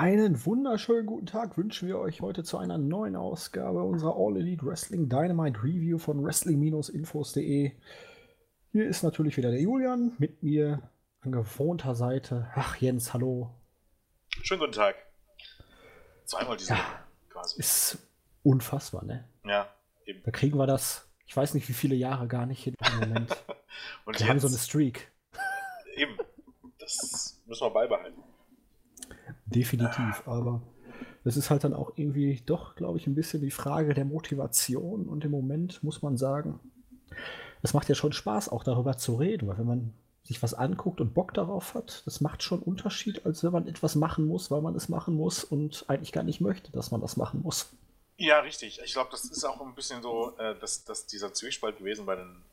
Einen wunderschönen guten Tag wünschen wir euch heute zu einer neuen Ausgabe unserer All Elite Wrestling Dynamite Review von wrestling-infos.de. Hier ist natürlich wieder der Julian, mit mir an gewohnter Seite. Ach, Jens, hallo. Schönen guten Tag. Zweimal diese ja, quasi. Ist unfassbar, ne? Ja, eben. Da kriegen wir das, ich weiß nicht wie viele Jahre gar nicht hin im Moment. Und wir jetzt, haben so eine Streak. Eben. Das müssen wir beibehalten. Definitiv, aber es ist halt dann auch irgendwie doch, glaube ich, ein bisschen die Frage der Motivation und im Moment muss man sagen, es macht ja schon Spaß, auch darüber zu reden, weil wenn man sich was anguckt und Bock darauf hat, das macht schon Unterschied, als wenn man etwas machen muss, weil man es machen muss und eigentlich gar nicht möchte, dass man das machen muss. Ja, richtig. Ich glaube, das ist auch ein bisschen so, äh, dass, dass dieser Zwiespalt gewesen bei den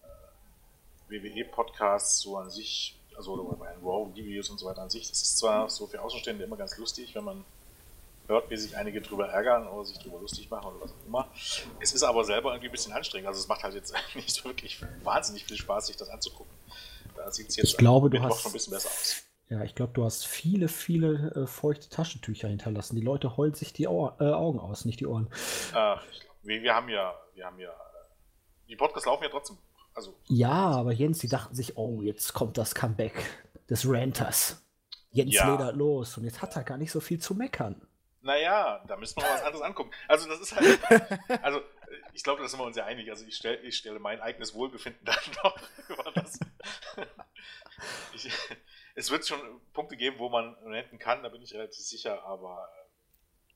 äh, WWE-Podcasts so an sich also den Raw-Reviews und so weiter an sich. Das ist zwar so für Außenstehende immer ganz lustig, wenn man hört, wie sich einige drüber ärgern oder sich drüber lustig machen oder was auch immer. Es ist aber selber irgendwie ein bisschen anstrengend. Also es macht halt jetzt nicht wirklich wahnsinnig viel Spaß, sich das anzugucken. Da sieht es jetzt ich glaube, du hast, schon ein bisschen besser aus. Ja, ich glaube, du hast viele, viele äh, feuchte Taschentücher hinterlassen. Die Leute heulen sich die Au äh, Augen aus, nicht die Ohren. Ach, glaub, wir, wir, haben ja, wir haben ja, die Podcasts laufen ja trotzdem also, ja, aber Jens, die dachten sich, oh, jetzt kommt das Comeback des Ranters. Jens ja. ledert los und jetzt hat er gar nicht so viel zu meckern. Naja, da müssen wir mal was anderes angucken. Also das ist halt, also ich glaube, da sind wir uns ja einig. Also ich, stell, ich stelle mein eigenes Wohlbefinden dann noch über das. Ich, es wird schon Punkte geben, wo man ranten kann, da bin ich relativ sicher, aber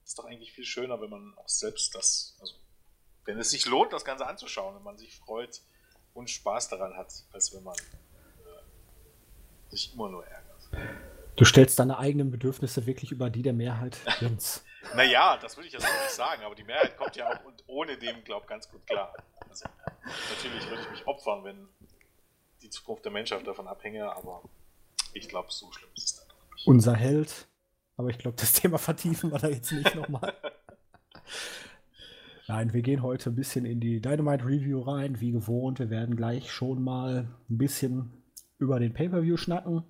es ist doch eigentlich viel schöner, wenn man auch selbst das, also wenn es sich lohnt, das Ganze anzuschauen, wenn man sich freut, und Spaß daran hat, als wenn man äh, sich immer nur ärgert. Du stellst deine eigenen Bedürfnisse wirklich über die der Mehrheit, Jens. naja, das würde ich jetzt nicht sagen, aber die Mehrheit kommt ja auch und ohne dem, glaube ich, ganz gut klar. Also, natürlich würde ich mich opfern, wenn die Zukunft der Menschheit davon abhänge, aber ich glaube, so schlimm ist es dann doch nicht. Unser Held, aber ich glaube, das Thema vertiefen wir da jetzt nicht nochmal. Nein, wir gehen heute ein bisschen in die Dynamite Review rein, wie gewohnt. Wir werden gleich schon mal ein bisschen über den Pay-Per-View schnacken.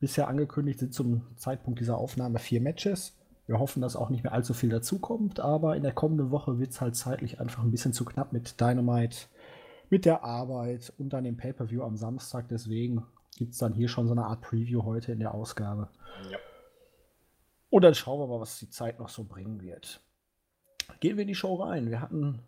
Bisher angekündigt sind zum Zeitpunkt dieser Aufnahme vier Matches. Wir hoffen, dass auch nicht mehr allzu viel dazukommt, aber in der kommenden Woche wird es halt zeitlich einfach ein bisschen zu knapp mit Dynamite, mit der Arbeit und dann dem Pay-Per-View am Samstag. Deswegen gibt es dann hier schon so eine Art Preview heute in der Ausgabe. Ja. Und dann schauen wir mal, was die Zeit noch so bringen wird. Gehen wir in die Show rein. Wir hatten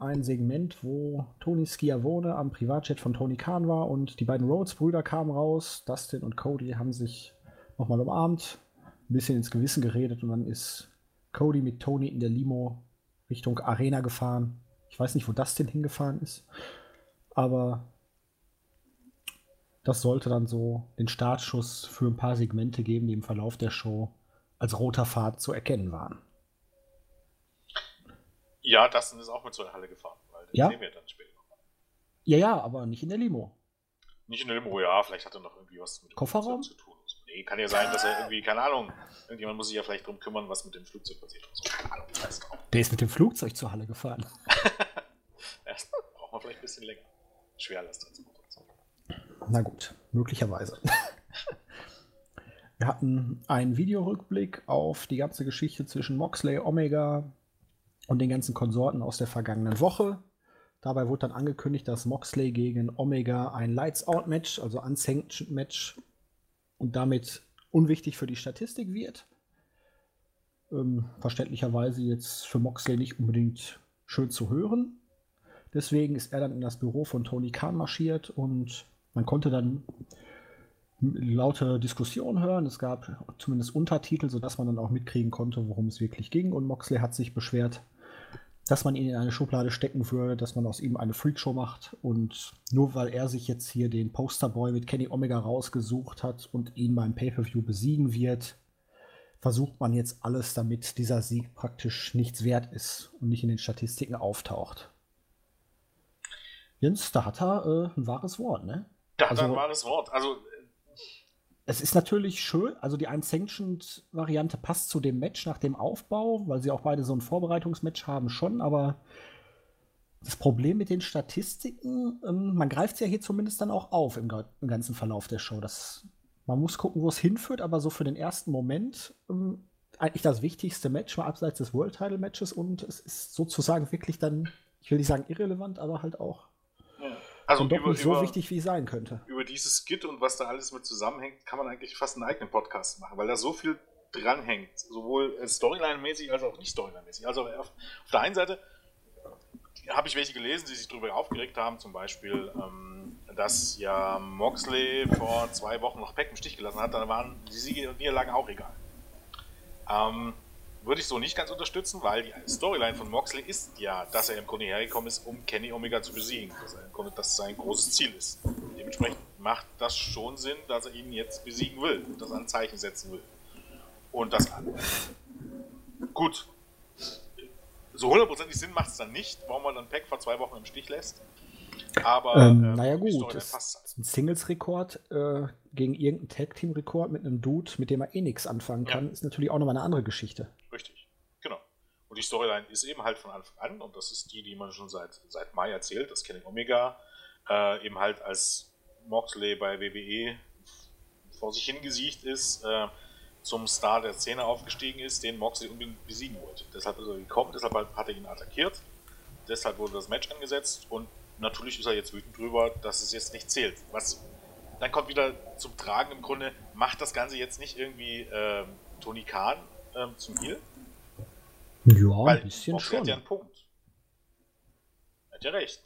ein Segment, wo Tony Schiavone am Privatjet von Tony Khan war und die beiden Rhodes-Brüder kamen raus. Dustin und Cody haben sich nochmal umarmt, ein bisschen ins Gewissen geredet und dann ist Cody mit Tony in der Limo Richtung Arena gefahren. Ich weiß nicht, wo Dustin hingefahren ist, aber das sollte dann so den Startschuss für ein paar Segmente geben, die im Verlauf der Show als roter Pfad zu erkennen waren. Ja, Dustin ist auch mit zur Halle gefahren, weil den ja? sehen wir dann später nochmal. Ja, ja, aber nicht in der Limo. Nicht in der Limo, ja, vielleicht hat er noch irgendwie was mit dem Kofferraum zu tun. Nee, kann ja sein, dass er irgendwie, keine Ahnung, irgendjemand muss sich ja vielleicht drum kümmern, was mit dem Flugzeug passiert so. Keine Ahnung, weiß Der ist mit dem Flugzeug zur Halle gefahren. Erst braucht man vielleicht ein bisschen länger. Schwerlasttransport und so. Na gut, möglicherweise. Wir hatten einen Videorückblick auf die ganze Geschichte zwischen Moxley, Omega, und den ganzen Konsorten aus der vergangenen Woche. Dabei wurde dann angekündigt, dass Moxley gegen Omega ein Lights-Out-Match, also Unsanctioned-Match und damit unwichtig für die Statistik wird. Ähm, verständlicherweise jetzt für Moxley nicht unbedingt schön zu hören. Deswegen ist er dann in das Büro von Tony Khan marschiert und man konnte dann laute Diskussionen hören. Es gab zumindest Untertitel, sodass man dann auch mitkriegen konnte, worum es wirklich ging. Und Moxley hat sich beschwert, dass man ihn in eine Schublade stecken würde, dass man aus ihm eine Freakshow macht. Und nur weil er sich jetzt hier den Posterboy mit Kenny Omega rausgesucht hat und ihn beim Pay-Per-View besiegen wird, versucht man jetzt alles, damit dieser Sieg praktisch nichts wert ist und nicht in den Statistiken auftaucht. Jens, da hat er äh, ein wahres Wort, ne? Da also, hat er ein wahres Wort. Also es ist natürlich schön, also die Unsanctioned-Variante passt zu dem Match nach dem Aufbau, weil sie auch beide so ein Vorbereitungsmatch haben, schon, aber das Problem mit den Statistiken, ähm, man greift es ja hier zumindest dann auch auf im, ganzen Verlauf der Show. Das, man muss gucken, wo es hinführt, aber so für den ersten Moment ähm, eigentlich das wichtigste Match, mal abseits des World Title Matches und es ist sozusagen wirklich dann, ich will nicht sagen irrelevant, aber halt auch also doch über, nicht so über, wichtig, wie es sein könnte. Über dieses Skit und was da alles mit zusammenhängt, kann man eigentlich fast einen eigenen Podcast machen, weil da so viel dranhängt, sowohl Storyline-mäßig als auch nicht Storyline-mäßig. Also auf, auf der einen Seite habe ich welche gelesen, die sich darüber aufgeregt haben, zum Beispiel, ähm, dass ja Moxley vor zwei Wochen noch Peck im Stich gelassen hat, dann waren die Siege und Niederlagen auch egal. Ähm, würde ich so nicht ganz unterstützen, weil die Storyline von Moxley ist ja, dass er im Grunde hergekommen ist, um Kenny Omega zu besiegen. Dass er im Grunde das sein großes Ziel ist. Dementsprechend macht das schon Sinn, dass er ihn jetzt besiegen will und das an Zeichen setzen will. Und das an. Gut, so hundertprozentig Sinn macht es dann nicht, warum man dann Pack vor zwei Wochen im Stich lässt. Aber ähm, ähm, naja gut, das ist ein Singles-Rekord äh, gegen irgendeinen Tag-Team-Rekord mit einem Dude, mit dem er eh nichts anfangen kann, ja. ist natürlich auch nochmal eine andere Geschichte. Und die Storyline ist eben halt von Anfang an, und das ist die, die man schon seit, seit Mai erzählt, dass Kenny Omega äh, eben halt als Moxley bei WWE vor sich hingesiegt ist, äh, zum Star der Szene aufgestiegen ist, den Moxley unbedingt besiegen wollte. Deshalb ist er gekommen, deshalb hat er ihn attackiert, deshalb wurde das Match angesetzt und natürlich ist er jetzt wütend drüber, dass es jetzt nicht zählt. Was dann kommt wieder zum Tragen im Grunde, macht das Ganze jetzt nicht irgendwie ähm, Tony Khan ähm, zum Heal? Ja, Weil ein bisschen Moxley schon. hat ja einen Punkt. Hat ja recht.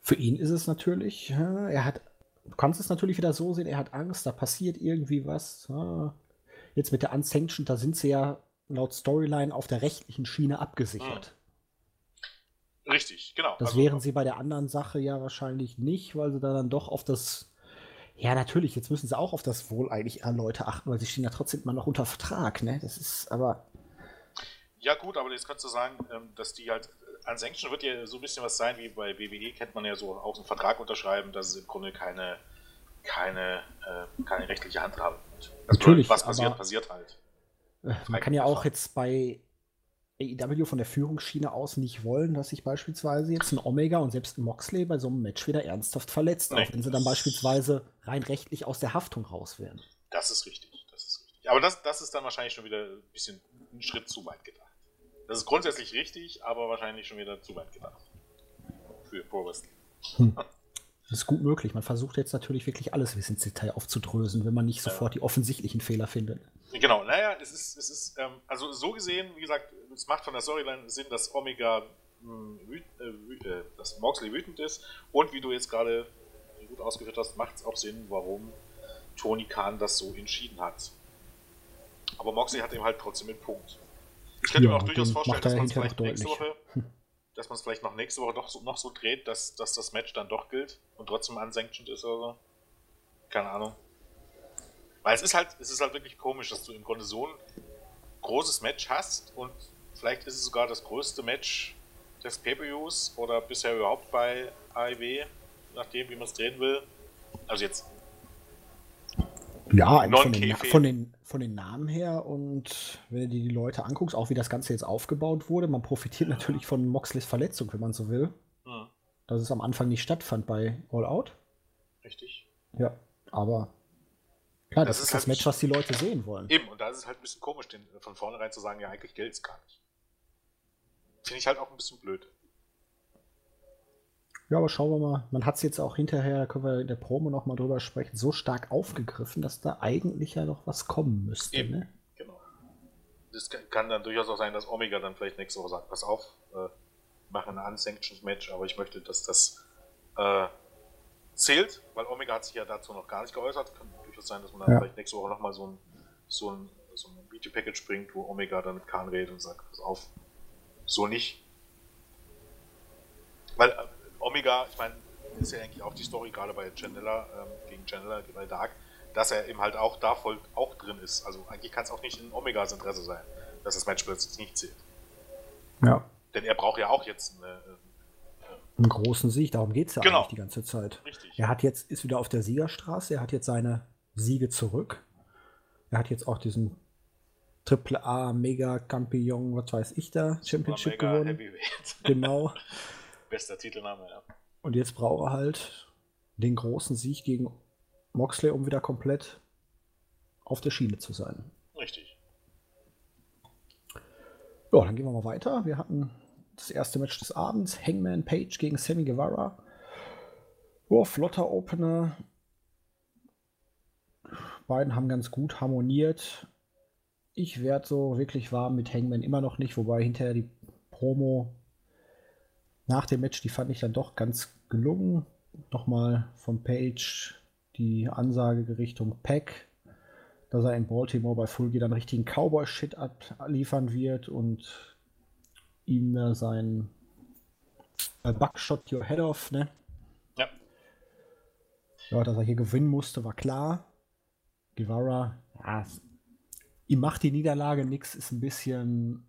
Für ihn ist es natürlich, er hat du kannst es natürlich wieder so sehen, er hat Angst, da passiert irgendwie was. Jetzt mit der Unsanctioned, da sind sie ja laut Storyline auf der rechtlichen Schiene abgesichert. Hm. Richtig, genau. Das also, wären sie bei der anderen Sache ja wahrscheinlich nicht, weil sie da dann doch auf das. Ja, natürlich, jetzt müssen sie auch auf das Wohl eigentlich an Leute achten, weil sie stehen ja trotzdem immer noch unter Vertrag, ne? Das ist aber. Ja, gut, aber jetzt kannst du sagen, ähm, dass die halt an Sanction wird ja so ein bisschen was sein, wie bei WWE kennt man ja so auch einen Vertrag unterschreiben, dass es im Grunde keine, keine, äh, keine rechtliche Handhabe gibt. Also Natürlich. Was passiert, passiert halt. Äh, man kann ja auch jetzt bei AEW von der Führungsschiene aus nicht wollen, dass sich beispielsweise jetzt ein Omega und selbst ein Moxley bei so einem Match wieder ernsthaft verletzt, nee, auch wenn sie dann beispielsweise rein rechtlich aus der Haftung raus wären. Das ist richtig, das ist richtig. Aber das, das ist dann wahrscheinlich schon wieder ein bisschen ein Schritt zu weit gedacht. Das ist grundsätzlich richtig, aber wahrscheinlich schon wieder zu weit gedacht. Für Pro Wrestling. Hm. Das ist gut möglich. Man versucht jetzt natürlich wirklich alles bis ins Detail aufzudrösen, wenn man nicht sofort die offensichtlichen Fehler findet. Genau, naja, es ist, es ist ähm, also so gesehen, wie gesagt, es macht von der Storyline Sinn, dass Omega hm, äh, äh, dass Moxley wütend ist und wie du jetzt gerade gut ausgeführt hast, macht es auch Sinn, warum Tony Khan das so entschieden hat. Aber Moxley hat eben halt trotzdem einen Punkt. Ich könnte ja, mir auch durchaus vorstellen, dass man es vielleicht nächste Woche, dass man es vielleicht noch nächste Woche doch so, noch so dreht, dass, dass das Match dann doch gilt und trotzdem unsanctioned ist oder so. Keine Ahnung. Weil es ist halt, es ist halt wirklich komisch, dass du im Grunde so ein großes Match hast und vielleicht ist es sogar das größte Match des Pay-Per-Views oder bisher überhaupt bei AEW, nachdem wie man es drehen will. Also jetzt ja, von den, von, den, von den Namen her und wenn du dir die Leute anguckst, auch wie das Ganze jetzt aufgebaut wurde, man profitiert natürlich von Moxleys Verletzung, wenn man so will. Mhm. Dass es am Anfang nicht stattfand bei All Out. Richtig. Ja, aber klar, das, das ist, ist das halt Match, was die Leute sehen wollen. Eben, und da ist es halt ein bisschen komisch, den, von vornherein zu sagen, ja, eigentlich gilt es gar nicht. Finde ich halt auch ein bisschen blöd. Ja, aber schauen wir mal. Man hat es jetzt auch hinterher, da können wir in der Promo nochmal drüber sprechen, so stark aufgegriffen, dass da eigentlich ja noch was kommen müsste. Eben, ne? genau. Das kann dann durchaus auch sein, dass Omega dann vielleicht nächste Woche sagt, pass auf, äh, mache ein Unsanctioned Match, aber ich möchte, dass das äh, zählt, weil Omega hat sich ja dazu noch gar nicht geäußert. Kann durchaus sein, dass man dann ja. vielleicht nächste Woche nochmal so ein, so ein, so ein Video-Package bringt, wo Omega dann mit Khan redet und sagt, pass auf, so nicht. Weil äh, Omega, ich meine, ist ja eigentlich auch die Story, gerade bei Chandler, ähm, gegen Chandler, bei Dark, dass er eben halt auch da voll auch drin ist. Also eigentlich kann es auch nicht in Omegas Interesse sein, dass das Match plötzlich nicht zählt. Ja. Denn er braucht ja auch jetzt eine, äh, einen großen Sieg, darum geht es ja genau. eigentlich die ganze Zeit. Richtig. Er hat jetzt, ist wieder auf der Siegerstraße, er hat jetzt seine Siege zurück. Er hat jetzt auch diesen Triple A Mega Campion, was weiß ich da, Championship gewonnen. Genau. Bester Titelname, ja. Und jetzt braucht er halt den großen Sieg gegen Moxley, um wieder komplett auf der Schiene zu sein. Richtig. Ja, dann gehen wir mal weiter. Wir hatten das erste Match des Abends, Hangman Page gegen Sammy Guevara. Oh, flotter Opener. Beiden haben ganz gut harmoniert. Ich werde so wirklich warm mit Hangman immer noch nicht, wobei hinterher die Promo nach dem Match, die fand ich dann doch ganz gelungen. Nochmal von Page die Ansage Richtung Pack, dass er in Baltimore bei Full Gear dann richtigen Cowboy-Shit abliefern wird und ihm sein äh, Buckshot Your Head Off, ne? Ja. Ja, dass er hier gewinnen musste, war klar. Guevara, ja, ihm macht die Niederlage nichts, ist ein bisschen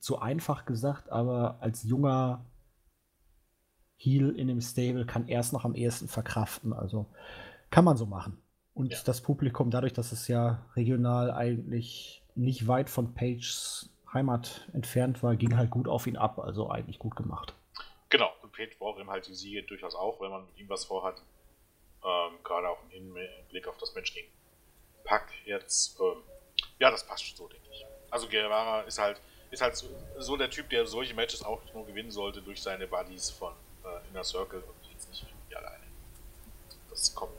zu einfach gesagt, aber als junger Heel in dem Stable kann er es noch am ehesten verkraften. Also kann man so machen. Und ja. das Publikum, dadurch, dass es ja regional eigentlich nicht weit von Pages Heimat entfernt war, ging halt gut auf ihn ab. Also eigentlich gut gemacht. Genau, und Page braucht ihm halt die Siege durchaus auch, wenn man mit ihm was vorhat. Ähm, gerade auch im Hinblick auf das Match gegen Pack jetzt. Ähm, ja, das passt so, denke ich. Also Guevara ist halt, ist halt so, so, der Typ, der solche Matches auch nur gewinnen sollte durch seine Buddies von Inner Circle und jetzt nicht irgendwie alleine. Das kommt.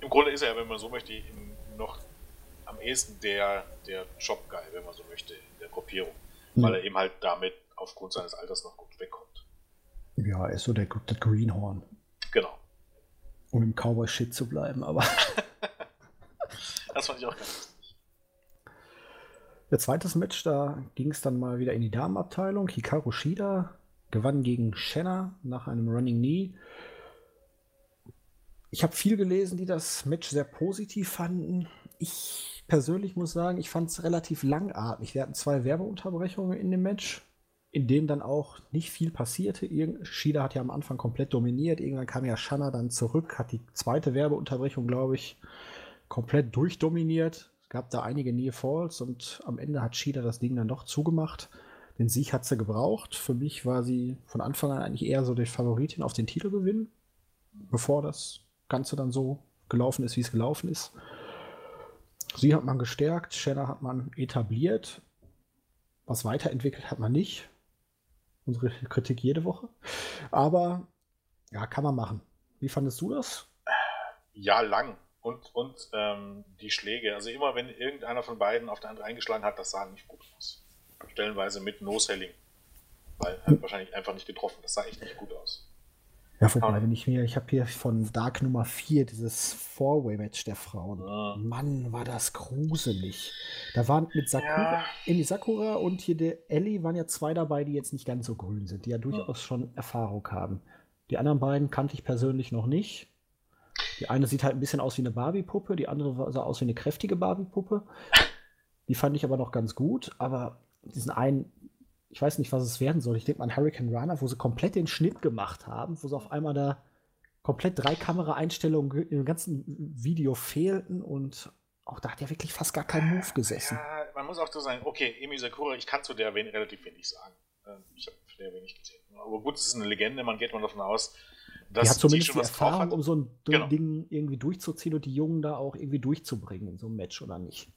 Im Grunde ist er ja, wenn man so möchte, noch am ehesten der, der Job-Guy, wenn man so möchte, in der Gruppierung. Mhm. Weil er eben halt damit aufgrund seines Alters noch gut wegkommt. Ja, er ist so der, der Greenhorn. Genau. Um im Cowboy-Shit zu bleiben, aber. das fand ich auch ganz lustig. Der zweite Match, da ging es dann mal wieder in die Damenabteilung. Hikaru Shida gewann gegen Shanna nach einem Running Knee. Ich habe viel gelesen, die das Match sehr positiv fanden. Ich persönlich muss sagen, ich fand es relativ langatmig. Wir hatten zwei Werbeunterbrechungen in dem Match, in denen dann auch nicht viel passierte. Irgend Shida hat ja am Anfang komplett dominiert. Irgendwann kam ja Shanna dann zurück, hat die zweite Werbeunterbrechung, glaube ich, komplett durchdominiert. Es gab da einige Near Falls und am Ende hat Shida das Ding dann doch zugemacht. Den Sieg hat sie gebraucht. Für mich war sie von Anfang an eigentlich eher so die Favoritin auf den Titelgewinn, bevor das Ganze dann so gelaufen ist, wie es gelaufen ist. Sie hat man gestärkt, Shanna hat man etabliert. Was weiterentwickelt hat man nicht. Unsere Kritik jede Woche. Aber ja, kann man machen. Wie fandest du das? Ja, lang. Und, und ähm, die Schläge. Also immer wenn irgendeiner von beiden auf der andere eingeschlagen hat, das sah nicht gut aus stellenweise mit No-Selling. Weil hat wahrscheinlich einfach nicht getroffen. Das sah echt nicht gut aus. Ja, wobei, wenn ich mir, ich habe hier von Dark Nummer 4 dieses Four-Way-Match der Frauen. Ja. Mann, war das gruselig. Da waren mit Sakura, ja. Emi Sakura und hier der Ellie waren ja zwei dabei, die jetzt nicht ganz so grün sind, die ja durchaus ja. schon Erfahrung haben. Die anderen beiden kannte ich persönlich noch nicht. Die eine sieht halt ein bisschen aus wie eine Barbie-Puppe, die andere sah aus wie eine kräftige Barbie-Puppe. Die fand ich aber noch ganz gut, aber diesen einen, ich weiß nicht, was es werden soll. Ich denke mal an Hurricane Runner, wo sie komplett den Schnitt gemacht haben, wo sie auf einmal da komplett drei Kameraeinstellungen im ganzen Video fehlten und auch da hat er wirklich fast gar kein Move gesessen. Ja, man muss auch so sagen, okay, Emi Sakura, ich kann zu der wen relativ wenig sagen. Ähm, ich habe von der wenig gesehen. Aber gut, es ist eine Legende, man geht mal davon aus, dass die hat zumindest die, die Erfahrung, um so ein genau. Ding irgendwie durchzuziehen und die Jungen da auch irgendwie durchzubringen in so einem Match, oder nicht?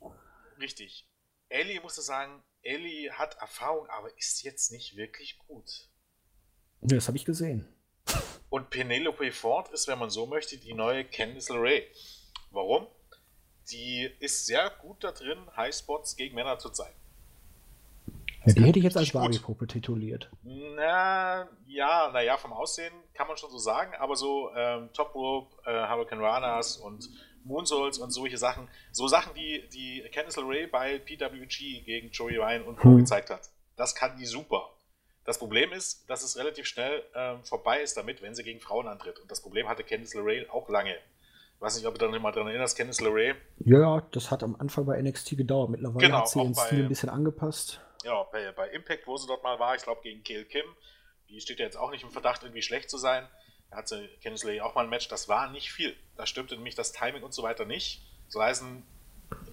Richtig. Ellie musste sagen, Ellie hat Erfahrung, aber ist jetzt nicht wirklich gut. Das habe ich gesehen. Und Penelope Ford ist, wenn man so möchte, die neue Candice LeRae. Warum? Die ist sehr gut da drin, Highspots gegen Männer zu zeigen. Ja, die hätte ich jetzt als Barbie-Puppe tituliert. Na, ja, naja, vom Aussehen kann man schon so sagen, aber so ähm, Top Rope, äh, Hurricane Ranas und Moonsaults und solche Sachen. So Sachen, die, die Candice LeRae bei PWG gegen Joey Ryan und Co. Hm. gezeigt hat. Das kann die super. Das Problem ist, dass es relativ schnell ähm, vorbei ist damit, wenn sie gegen Frauen antritt. Und das Problem hatte Candice LeRae auch lange. Ich weiß nicht, ob du da mal dran erinnerst, Candice LeRae. Ja, das hat am Anfang bei NXT gedauert. Mittlerweile genau, hat sie den Stil ein bisschen angepasst. Ja, bei, bei Impact, wo sie dort mal war, ich glaube gegen Gail Kim. Die steht ja jetzt auch nicht im Verdacht, irgendwie schlecht zu sein. Da hatte LeRae auch mal ein Match, das war nicht viel. Da stimmte nämlich das Timing und so weiter nicht. So heißen,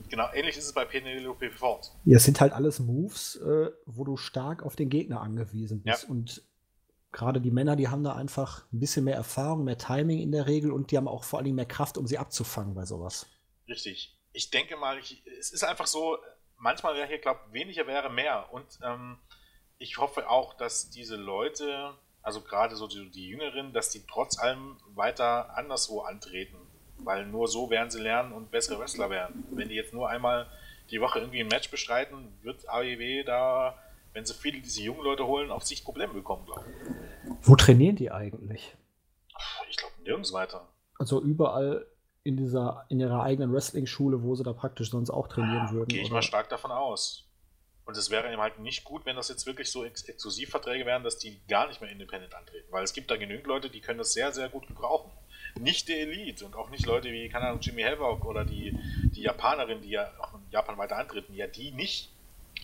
genau, ähnlich ist es bei Penelope Ford. Ja, es sind halt alles Moves, äh, wo du stark auf den Gegner angewiesen bist. Ja. Und gerade die Männer, die haben da einfach ein bisschen mehr Erfahrung, mehr Timing in der Regel und die haben auch vor allem mehr Kraft, um sie abzufangen bei sowas. Richtig. Ich denke mal, ich, es ist einfach so, manchmal wäre hier, glaube ich, weniger wäre mehr. Und ähm, ich hoffe auch, dass diese Leute, also gerade so die, die Jüngeren, dass die trotz allem weiter anderswo antreten. Weil nur so werden sie lernen und bessere Wrestler werden. Wenn die jetzt nur einmal die Woche irgendwie ein Match bestreiten, wird AEW da, wenn sie viele diese jungen Leute holen, auf sich Probleme bekommen, glaube ich. Wo trainieren die eigentlich? Ich glaube nirgends weiter. Also überall in dieser, in ihrer eigenen Wrestling-Schule, wo sie da praktisch sonst auch trainieren ja, würden. Gehe ich oder? mal stark davon aus. Und es wäre eben halt nicht gut, wenn das jetzt wirklich so Ex Exklusivverträge wären, dass die gar nicht mehr independent antreten. Weil es gibt da genügend Leute, die können das sehr, sehr gut gebrauchen. Nicht die Elite und auch nicht Leute wie, keine Ahnung, Jimmy Havoc oder die, die Japanerin, die ja auch in Japan weiter antreten. Ja, die nicht.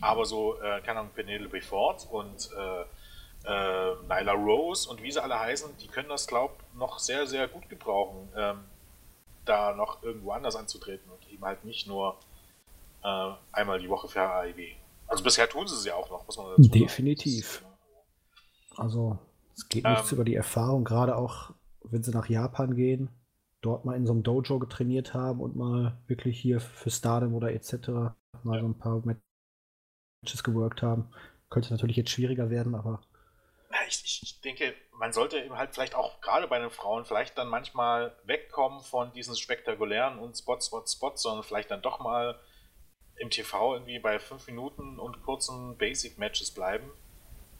Aber so, äh, keine Ahnung, Penelope Ford und äh, äh, Nyla Rose und wie sie alle heißen, die können das, glaub noch sehr, sehr gut gebrauchen, ähm, da noch irgendwo anders anzutreten und eben halt nicht nur äh, einmal die Woche für AIW. Also bisher tun sie es ja auch noch, muss man dazu sagen. Definitiv. Also es geht nichts ähm, über die Erfahrung, gerade auch wenn sie nach Japan gehen, dort mal in so einem Dojo getrainiert haben und mal wirklich hier für Stardom oder etc. mal ja. so ein paar Matches geworkt haben. Könnte natürlich jetzt schwieriger werden, aber. Ich, ich, ich denke, man sollte eben halt vielleicht auch gerade bei den Frauen vielleicht dann manchmal wegkommen von diesen spektakulären und Spot, Spot, Spot, sondern vielleicht dann doch mal im TV irgendwie bei fünf Minuten und kurzen Basic-Matches bleiben.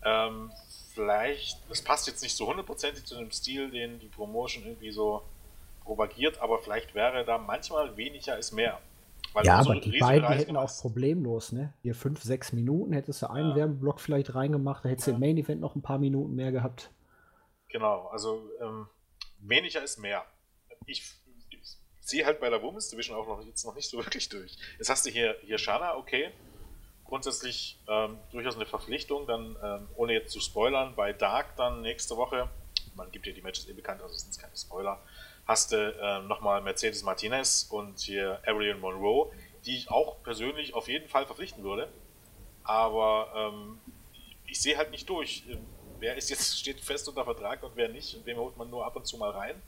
Ähm, vielleicht, das passt jetzt nicht so hundertprozentig zu dem Stil, den die Promotion irgendwie so propagiert, aber vielleicht wäre da manchmal weniger ist mehr. ja, aber so die beiden Reise hätten auch problemlos, ne? Hier fünf, sechs Minuten hättest du einen ja. Werbeblock vielleicht reingemacht, da hättest du ja. im Main Event noch ein paar Minuten mehr gehabt. Genau, also ähm, weniger ist mehr. Ich, sehe halt bei der Women's Division auch noch jetzt noch nicht so wirklich durch. Jetzt hast du hier, hier Shana, okay, grundsätzlich ähm, durchaus eine Verpflichtung, dann ähm, ohne jetzt zu spoilern, bei Dark dann nächste Woche, man gibt ja die Matches eh bekannt, also sind es keine Spoiler, hast du ähm, nochmal Mercedes Martinez und hier Ariel Monroe, die ich auch persönlich auf jeden Fall verpflichten würde, aber ähm, ich sehe halt nicht durch. Wer ist jetzt, steht fest unter Vertrag und wer nicht und wem holt man nur ab und zu mal rein.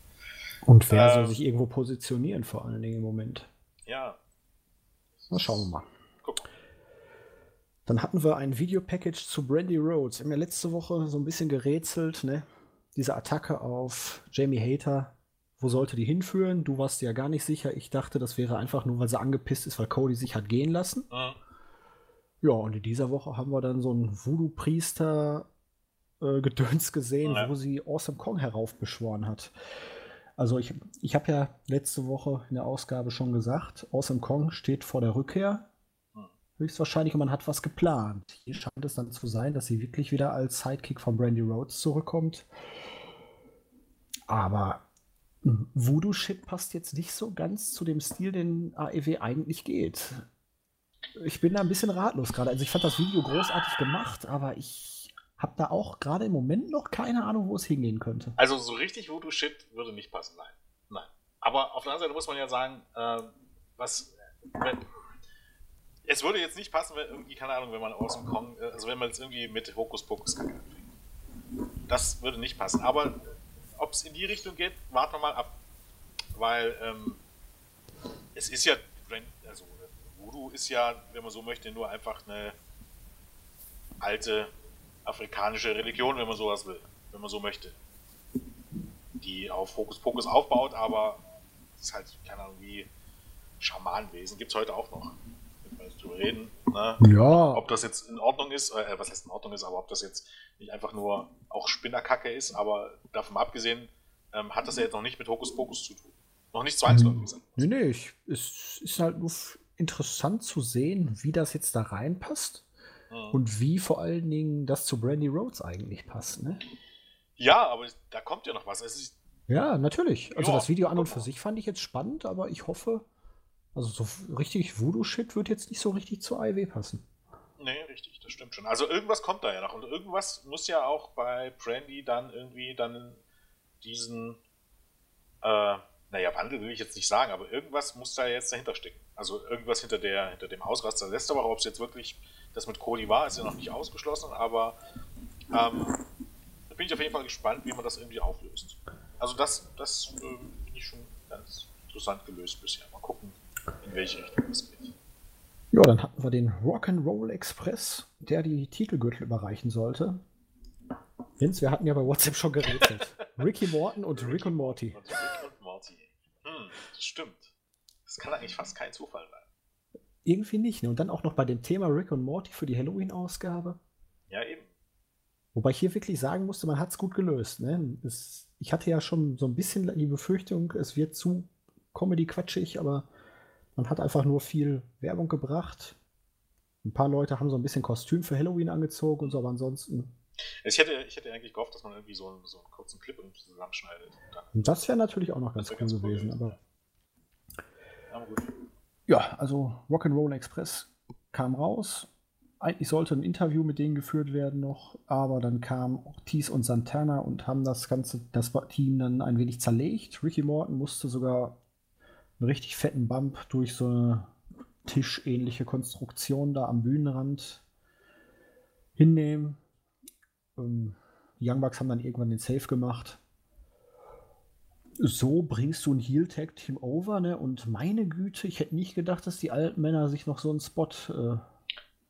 Und wer soll ähm, sich irgendwo positionieren, vor allen Dingen im Moment? Ja. Na, schauen wir mal. Guck. Dann hatten wir ein Videopackage zu Brandy Rhodes. Wir haben ja letzte Woche so ein bisschen gerätselt, ne? Diese Attacke auf Jamie Hater. Wo sollte die hinführen? Du warst ja gar nicht sicher. Ich dachte, das wäre einfach nur, weil sie angepisst ist, weil Cody sich hat gehen lassen. Mhm. Ja, und in dieser Woche haben wir dann so einen Voodoo-Priester äh, gesehen, ja. wo sie Awesome Kong heraufbeschworen hat. Also ich, ich habe ja letzte Woche in der Ausgabe schon gesagt, Awesome Kong steht vor der Rückkehr höchstwahrscheinlich und man hat was geplant. Hier scheint es dann zu sein, dass sie wirklich wieder als Sidekick von Brandy Rhodes zurückkommt. Aber Voodoo-Shit passt jetzt nicht so ganz zu dem Stil, den AEW eigentlich geht. Ich bin da ein bisschen ratlos gerade. Also ich fand das Video großartig gemacht, aber ich habe da auch gerade im Moment noch keine Ahnung, wo es hingehen könnte. Also so richtig Voodoo-Shit würde nicht passen, nein. Nein. Aber auf der anderen Seite muss man ja sagen, äh, was, wenn, es würde jetzt nicht passen, wenn irgendwie, keine Ahnung, wenn man aus dem Kong, äh, also wenn man jetzt irgendwie mit Hokuspokus Kacke anfängt. Das würde nicht passen. Aber ob es in die Richtung geht, warten wir mal ab. Weil ähm, es ist ja, also Voodoo ist ja, wenn man so möchte, nur einfach eine alte afrikanische Religion, wenn man sowas will, wenn man so möchte. Die auf Hokuspokus aufbaut, aber es ist halt, keine Ahnung, wie Schamanenwesen gibt es heute auch noch zu reden. Ne? Ja. Ob das jetzt in Ordnung ist, äh, was heißt in Ordnung ist, aber ob das jetzt nicht einfach nur auch Spinnerkacke ist, aber davon abgesehen, ähm, hat das ja jetzt noch nicht mit Hokuspokus zu tun. Noch nicht zwangsläufig. Ähm, nee, nee, ich, es ist halt nur interessant zu sehen, wie das jetzt da reinpasst mhm. und wie vor allen Dingen das zu Brandy Rhodes eigentlich passt. Ne? Ja, aber da kommt ja noch was. Ist, ja, natürlich. Also ja, das Video an und für sich fand ich jetzt spannend, aber ich hoffe, also so richtig Voodoo-Shit wird jetzt nicht so richtig zur AIW passen. Nee, richtig, das stimmt schon. Also irgendwas kommt da ja noch. Und irgendwas muss ja auch bei Brandy dann irgendwie dann diesen, äh, naja, Wandel will ich jetzt nicht sagen, aber irgendwas muss da jetzt dahinter stecken. Also irgendwas hinter, der, hinter dem Ausraster Woche, ob es jetzt wirklich das mit Cody war, ist ja noch nicht ausgeschlossen, aber ähm, da bin ich auf jeden Fall gespannt, wie man das irgendwie auflöst. Also das, das äh, finde ich schon ganz interessant gelöst bisher. Mal gucken, in welche Richtung das geht. Ja, dann hatten wir den Rock'n'Roll Express, der die Titelgürtel überreichen sollte. Vince, wir hatten ja bei WhatsApp schon gerätselt. Ricky Morton und Rick und Morty. Und Rick und Morty. Hm, das stimmt. Das kann eigentlich fast kein Zufall sein. Irgendwie nicht. Ne? Und dann auch noch bei dem Thema Rick und Morty für die Halloween-Ausgabe. Ja, eben. Wobei ich hier wirklich sagen musste, man hat es gut gelöst. Ne? Es, ich hatte ja schon so ein bisschen die Befürchtung, es wird zu Comedy-quatschig, aber man hat einfach nur viel Werbung gebracht. Ein paar Leute haben so ein bisschen Kostüm für Halloween angezogen und so, aber ansonsten. Ich hätte, ich hätte eigentlich gehofft, dass man irgendwie so einen, so einen kurzen Clip zusammenschneidet. Das wäre natürlich auch noch ganz cool ganz gewesen, cool aber. aber ja, also Rock'n'Roll Express kam raus. Eigentlich sollte ein Interview mit denen geführt werden noch, aber dann kamen Ortiz und Santana und haben das ganze das Team dann ein wenig zerlegt. Ricky Morton musste sogar einen richtig fetten Bump durch so eine tischähnliche Konstruktion da am Bühnenrand hinnehmen. Ähm, Young Bucks haben dann irgendwann den Safe gemacht. So bringst du ein Heel-Tag-Team over, ne? Und meine Güte, ich hätte nicht gedacht, dass die alten Männer sich noch so einen Spot äh,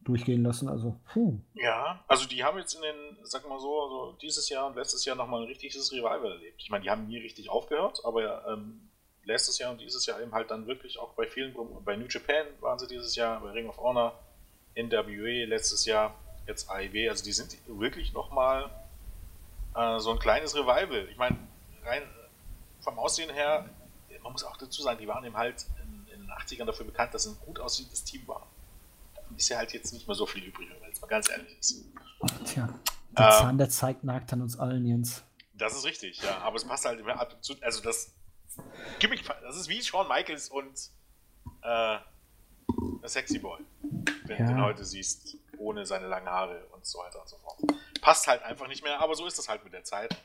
durchgehen lassen. Also, puh. Ja, also die haben jetzt in den, sag mal so, also dieses Jahr und letztes Jahr nochmal ein richtiges Revival erlebt. Ich meine, die haben nie richtig aufgehört, aber ähm, letztes Jahr und dieses Jahr eben halt dann wirklich auch bei vielen, bei New Japan waren sie dieses Jahr, bei Ring of Honor, NWE letztes Jahr, jetzt AEW, also die sind wirklich nochmal äh, so ein kleines Revival. Ich meine, rein vom Aussehen her, man muss auch dazu sagen, die waren eben halt in, in den 80ern dafür bekannt, dass sie ein gut aussehendes Team war. Davon ist ja halt jetzt nicht mehr so viel übrig, wenn es mal ganz ehrlich ist. Tja, der ähm, Zahn der Zeit nagt an uns allen, Jens. Das ist richtig, ja, aber es passt halt immer ab und zu, also das Gimmick, das ist wie Shawn Michaels und äh, Sexy Boy. Wenn ja. du ihn heute siehst, ohne seine langen Haare und so weiter und so fort. Passt halt einfach nicht mehr, aber so ist das halt mit der Zeit.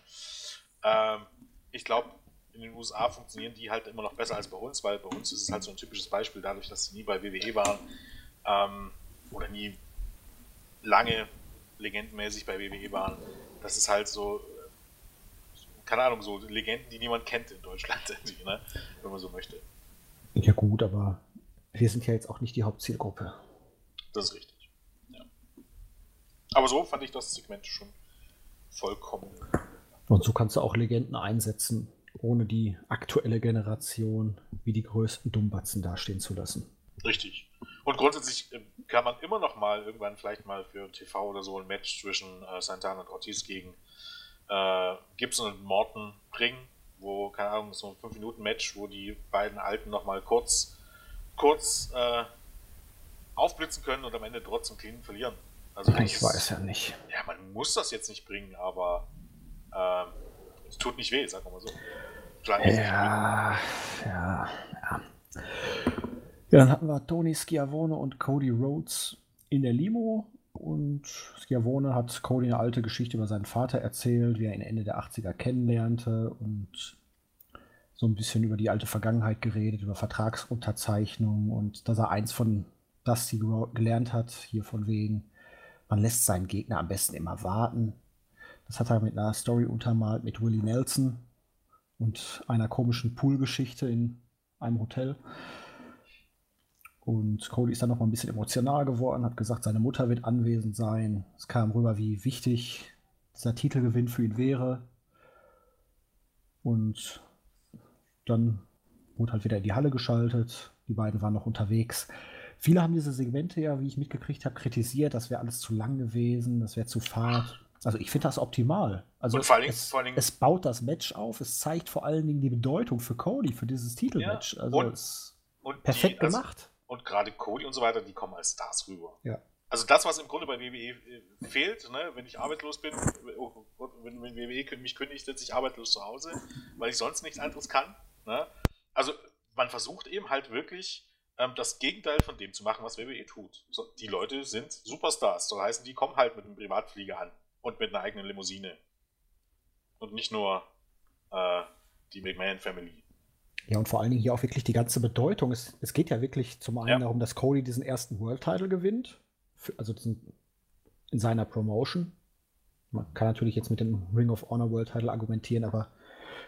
Ähm, ich glaube, in den USA funktionieren die halt immer noch besser als bei uns, weil bei uns ist es halt so ein typisches Beispiel, dadurch, dass sie nie bei WWE waren ähm, oder nie lange legendenmäßig bei WWE waren. Das ist halt so keine Ahnung, so Legenden, die niemand kennt in Deutschland, ne? wenn man so möchte. Ja gut, aber wir sind ja jetzt auch nicht die Hauptzielgruppe. Das ist richtig. Aber so fand ich das Segment schon vollkommen. Und so kannst du auch Legenden einsetzen, ohne die aktuelle Generation wie die größten Dummbatzen dastehen zu lassen. Richtig. Und grundsätzlich äh, kann man immer noch mal irgendwann vielleicht mal für TV oder so ein Match zwischen äh, Santana und Ortiz gegen äh, Gibson und Morton bringen, wo, keine Ahnung, so ein 5-Minuten-Match, wo die beiden Alten nochmal kurz, kurz äh, aufblitzen können und am Ende trotzdem clean verlieren. Also ich ist, weiß ja nicht. Ja, man muss das jetzt nicht bringen, aber äh, es tut nicht weh, sagen wir mal so. Ja, ja, ja. Ja, dann hatten wir Tony Schiavone und Cody Rhodes in der Limo und Schiavone hat Cody eine alte Geschichte über seinen Vater erzählt, wie er ihn Ende der 80er kennenlernte und so ein bisschen über die alte Vergangenheit geredet, über Vertragsunterzeichnung und dass er eins von Dusty gelernt hat, hier von wegen, man lässt seinen Gegner am besten immer warten. Das hat er mit einer Story untermalt mit Willie Nelson und einer komischen Poolgeschichte in einem Hotel. Und Cody ist dann noch mal ein bisschen emotional geworden, hat gesagt, seine Mutter wird anwesend sein. Es kam rüber, wie wichtig dieser Titelgewinn für ihn wäre. Und dann wurde halt wieder in die Halle geschaltet. Die beiden waren noch unterwegs. Viele haben diese Segmente ja, wie ich mitgekriegt habe, kritisiert. Das wäre alles zu lang gewesen, das wäre zu fad. Also ich finde das optimal. Also vor allem, es, vor allem, es, baut das Match auf, es zeigt vor allen Dingen die Bedeutung für Cody, für dieses Titelmatch. Ja, also und, und perfekt die, also, gemacht. Und gerade Cody und so weiter, die kommen als Stars rüber. Ja. Also das, was im Grunde bei WWE äh, fehlt, ne, wenn ich arbeitslos bin, oh wenn, wenn WWE mich kündigt, sitze ich arbeitslos zu Hause, weil ich sonst nichts anderes kann. Ne? Also man versucht eben halt wirklich ähm, das Gegenteil von dem zu machen, was WWE tut. So, die Leute sind Superstars, so heißen die kommen halt mit einem Privatflieger an und mit einer eigenen Limousine. Und nicht nur äh, die McMahon Family. Ja, und vor allen Dingen hier auch wirklich die ganze Bedeutung. Es, es geht ja wirklich zum einen ja. darum, dass Cody diesen ersten World Title gewinnt. Für, also in seiner Promotion. Man kann natürlich jetzt mit dem Ring of Honor World Title argumentieren, aber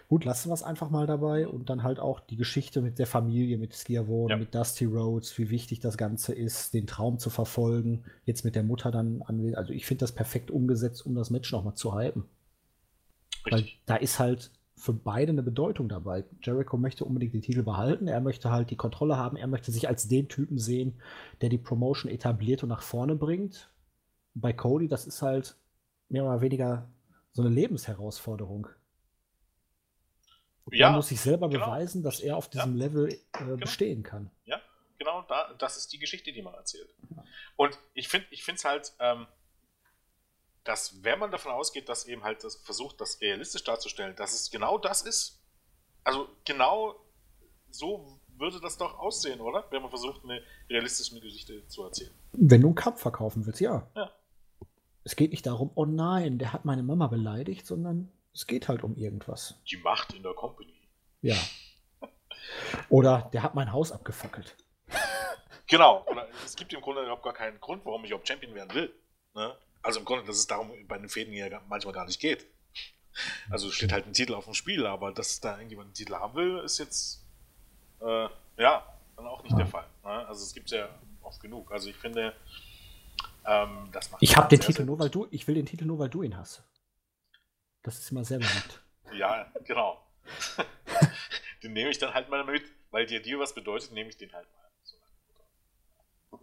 Gut, lassen wir es einfach mal dabei und dann halt auch die Geschichte mit der Familie, mit Skiavone, Ja. mit Dusty Rhodes, wie wichtig das Ganze ist, den Traum zu verfolgen, jetzt mit der Mutter dann anwesend. Also ich finde das perfekt umgesetzt, um das Match nochmal zu hypen. Weil Richtig. da ist halt für beide eine Bedeutung dabei. Jericho möchte unbedingt den Titel behalten, er möchte halt die Kontrolle haben, er möchte sich als den Typen sehen, der die Promotion etabliert und nach vorne bringt. Bei Cody, das ist halt mehr oder weniger so eine Lebensherausforderung. Ja, er muss sich selber genau. beweisen, dass er auf diesem Level äh, bestehen kann. genau, da, das ist die Geschichte, die man erzählt. Und ich finde ich es halt, ähm, dass wenn man davon ausgeht, dass eben halt das versucht, das realistisch darzustellen, dass es genau das ist, also genau so würde das doch aussehen, oder? Wenn man versucht, eine realistische Geschichte zu erzählen. Wenn du einen Cup verkaufen willst, ja. Ja. Es geht nicht darum, oh nein, der hat meine Mama beleidigt, sondern es geht halt um irgendwas. Die Macht in der Company. Ja. Oder der hat mein Haus abgefackelt. Genau, oder es gibt im Grunde überhaupt gar keinen Grund, warum ich überhaupt Champion werden will. Ne? Also im Grunde, dass es darum bei den Fäden ja manchmal gar nicht geht. Also steht halt ein Titel auf dem Spiel, aber dass da irgendjemand einen Titel haben will, ist jetzt äh, ja dann auch nicht Ja. der Fall. Ne? Also es gibt ja oft genug. Also ich finde, ähm, das macht Ich habe man den sehr, Titel sehr nur, weil du, ich will den Titel nur, weil du ihn hast. Das ist immer sehr beliebt. Ja, genau. den nehme ich dann halt mal mit, weil dir dir was bedeutet, nehme ich den halt mal. So.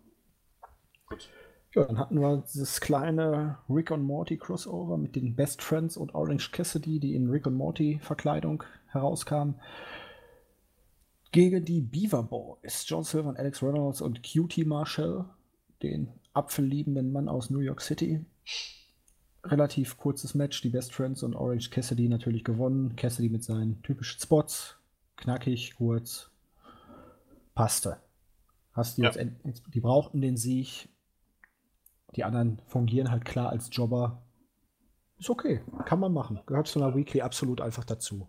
Gut. Ja, dann hatten wir dieses kleine Rick und Morty Crossover mit den Best Friends und Orange Cassidy, die in Rick und Morty Verkleidung herauskamen. Gegen die Beaver Boys, John Silver und Alex Reynolds und Cutie Marshall, den apfelliebenden Mann aus New York City. Relativ kurzes Match, die Best Friends und Orange Cassidy natürlich gewonnen. Cassidy mit seinen typischen Spots, knackig, kurz, passte. Hast die, Ja. jetzt, die brauchten den Sieg, die anderen fungieren halt klar als Jobber. Ist okay, kann man machen. Gehört zu einer Weekly absolut einfach dazu.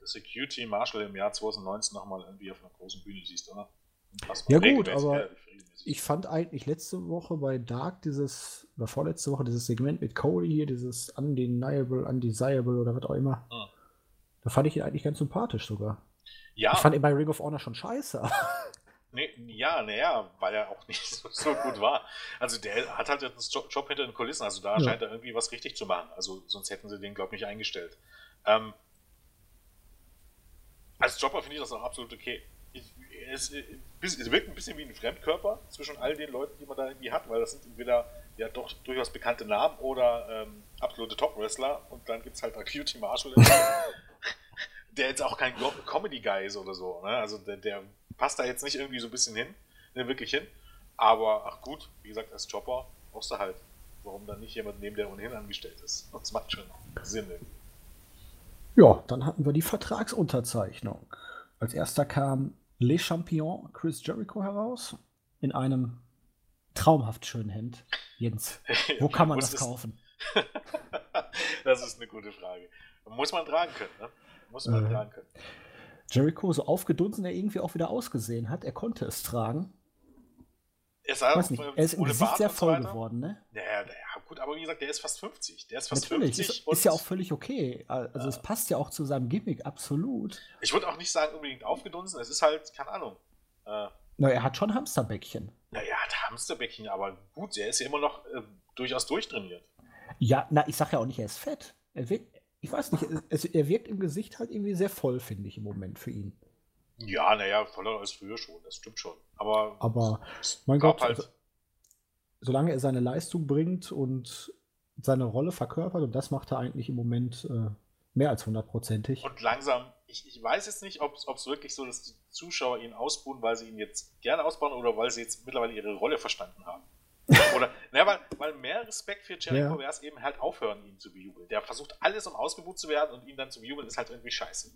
der Security Marshall im Jahr 2019 nochmal irgendwie auf einer großen Bühne siehst, oder? Ja, gut, aber Ich fand eigentlich letzte Woche bei Dark dieses, oder vorletzte Woche dieses Segment mit Cody hier, dieses Undeniable, Undesirable oder was auch immer. Hm. Da fand ich ihn eigentlich ganz sympathisch sogar. ja, Ich fand ihn bei Ring of Honor schon scheiße. nee, ja, naja, weil er auch nicht so, so gut war. Also der hat halt einen Job, Job hinter den Kulissen, also da Ja. scheint er irgendwie was richtig zu machen. Also sonst hätten sie den, glaube ich, nicht eingestellt. Ähm, als Jobber finde ich das auch absolut okay. Ich, es, es wirkt ein bisschen wie ein Fremdkörper zwischen all den Leuten, die man da irgendwie hat, weil das sind entweder ja doch durchaus bekannte Namen oder ähm, absolute Top-Wrestler und dann gibt es halt Acuity Marshall, der jetzt auch kein Comedy-Guy ist oder so. Ne? Also der, der passt da jetzt nicht irgendwie so ein bisschen hin, ne, wirklich hin. Aber ach gut, wie gesagt, als Jobber brauchst du halt. Warum dann nicht jemand nehmen, der ohnehin angestellt ist? Das macht schon Sinn. irgendwie. Ja, dann hatten wir die Vertragsunterzeichnung. Als erster kam Les Champions Chris Jericho heraus in einem traumhaft schönen Hemd. Jens, wo kann man das kaufen? das ist eine gute Frage. Muss man tragen können, ne? Muss man Äh. tragen können. Jericho, so aufgedunsen er irgendwie auch wieder ausgesehen hat, er konnte es tragen. Er nicht, er ist im Gesicht Bart sehr so voll geworden, ne? Naja, naja, gut, aber wie gesagt, der ist fast 50. Der ist fast Natürlich, 50. ist, ist ja auch völlig okay. Also Ja. es passt ja auch zu seinem Gimmick, absolut. ich würde auch nicht sagen unbedingt aufgedunsen, es ist halt, keine Ahnung. Äh, Na, er hat schon Hamsterbäckchen. naja, der Hamsterbäckchen, aber gut, der ist ja immer noch äh, durchaus durchtrainiert. Ja, na, ich sag ja auch nicht, er ist fett. Er wirkt, ich weiß nicht, es, er wirkt im Gesicht halt irgendwie sehr voll, finde ich im Moment für ihn. Ja, naja, voller als früher schon, das stimmt schon. Aber, Aber mein Gott, also, solange er seine Leistung bringt und seine Rolle verkörpert, und das macht er eigentlich im Moment äh, mehr als hundertprozentig. Und langsam, ich, ich weiß jetzt nicht, ob es wirklich so ist, dass die Zuschauer ihn ausbuhen, weil sie ihn jetzt gerne ausbauen oder weil sie jetzt mittlerweile ihre Rolle verstanden haben. Oder, naja, weil, weil mehr Respekt für Jericho Ja. wäre es eben halt aufhören, ihn zu bejubeln. Der versucht alles, um ausgebucht zu werden und ihn dann zu bejubeln, ist halt irgendwie scheiße.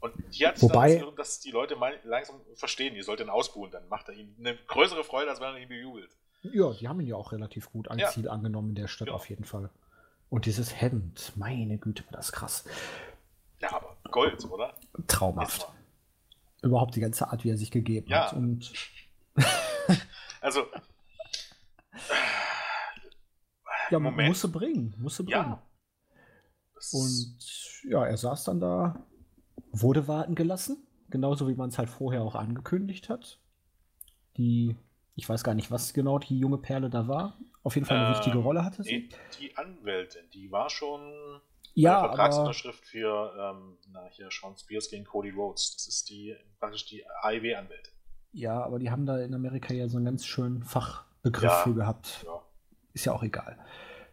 Und hier hat es Wobei- dann, dass die Leute mal langsam verstehen, ihr sollt ihn ausbuhen, dann macht er ihnen eine größere Freude, als wenn er ihn bejubelt. Ja, die haben ihn ja auch relativ gut als Ja. Ziel angenommen in der Stadt Ja. auf jeden Fall. Und dieses Hemd, meine Güte, war das krass. Ja, aber Gold, oder? Traumhaft. Überhaupt die ganze Art, wie er sich gegeben Ja. hat. Und Also, ja, Moment. musst du bringen, musst du bringen. Ja. Und ja, er saß dann da, wurde warten gelassen, genauso wie man es halt vorher auch angekündigt hat. Die, ich weiß gar nicht, was genau die junge Perle da war. Auf jeden Fall eine äh, wichtige Rolle hatte sie. Die Anwältin, die war schon ja, Vertragsunterschrift für ähm, na, hier Sean Spears gegen Cody Rhodes. Das ist die praktisch die AIW-Anwältin. Ja, aber die haben da in Amerika ja so einen ganz schönen Fachbegriff ja, für gehabt. Ja. Ist ja auch egal.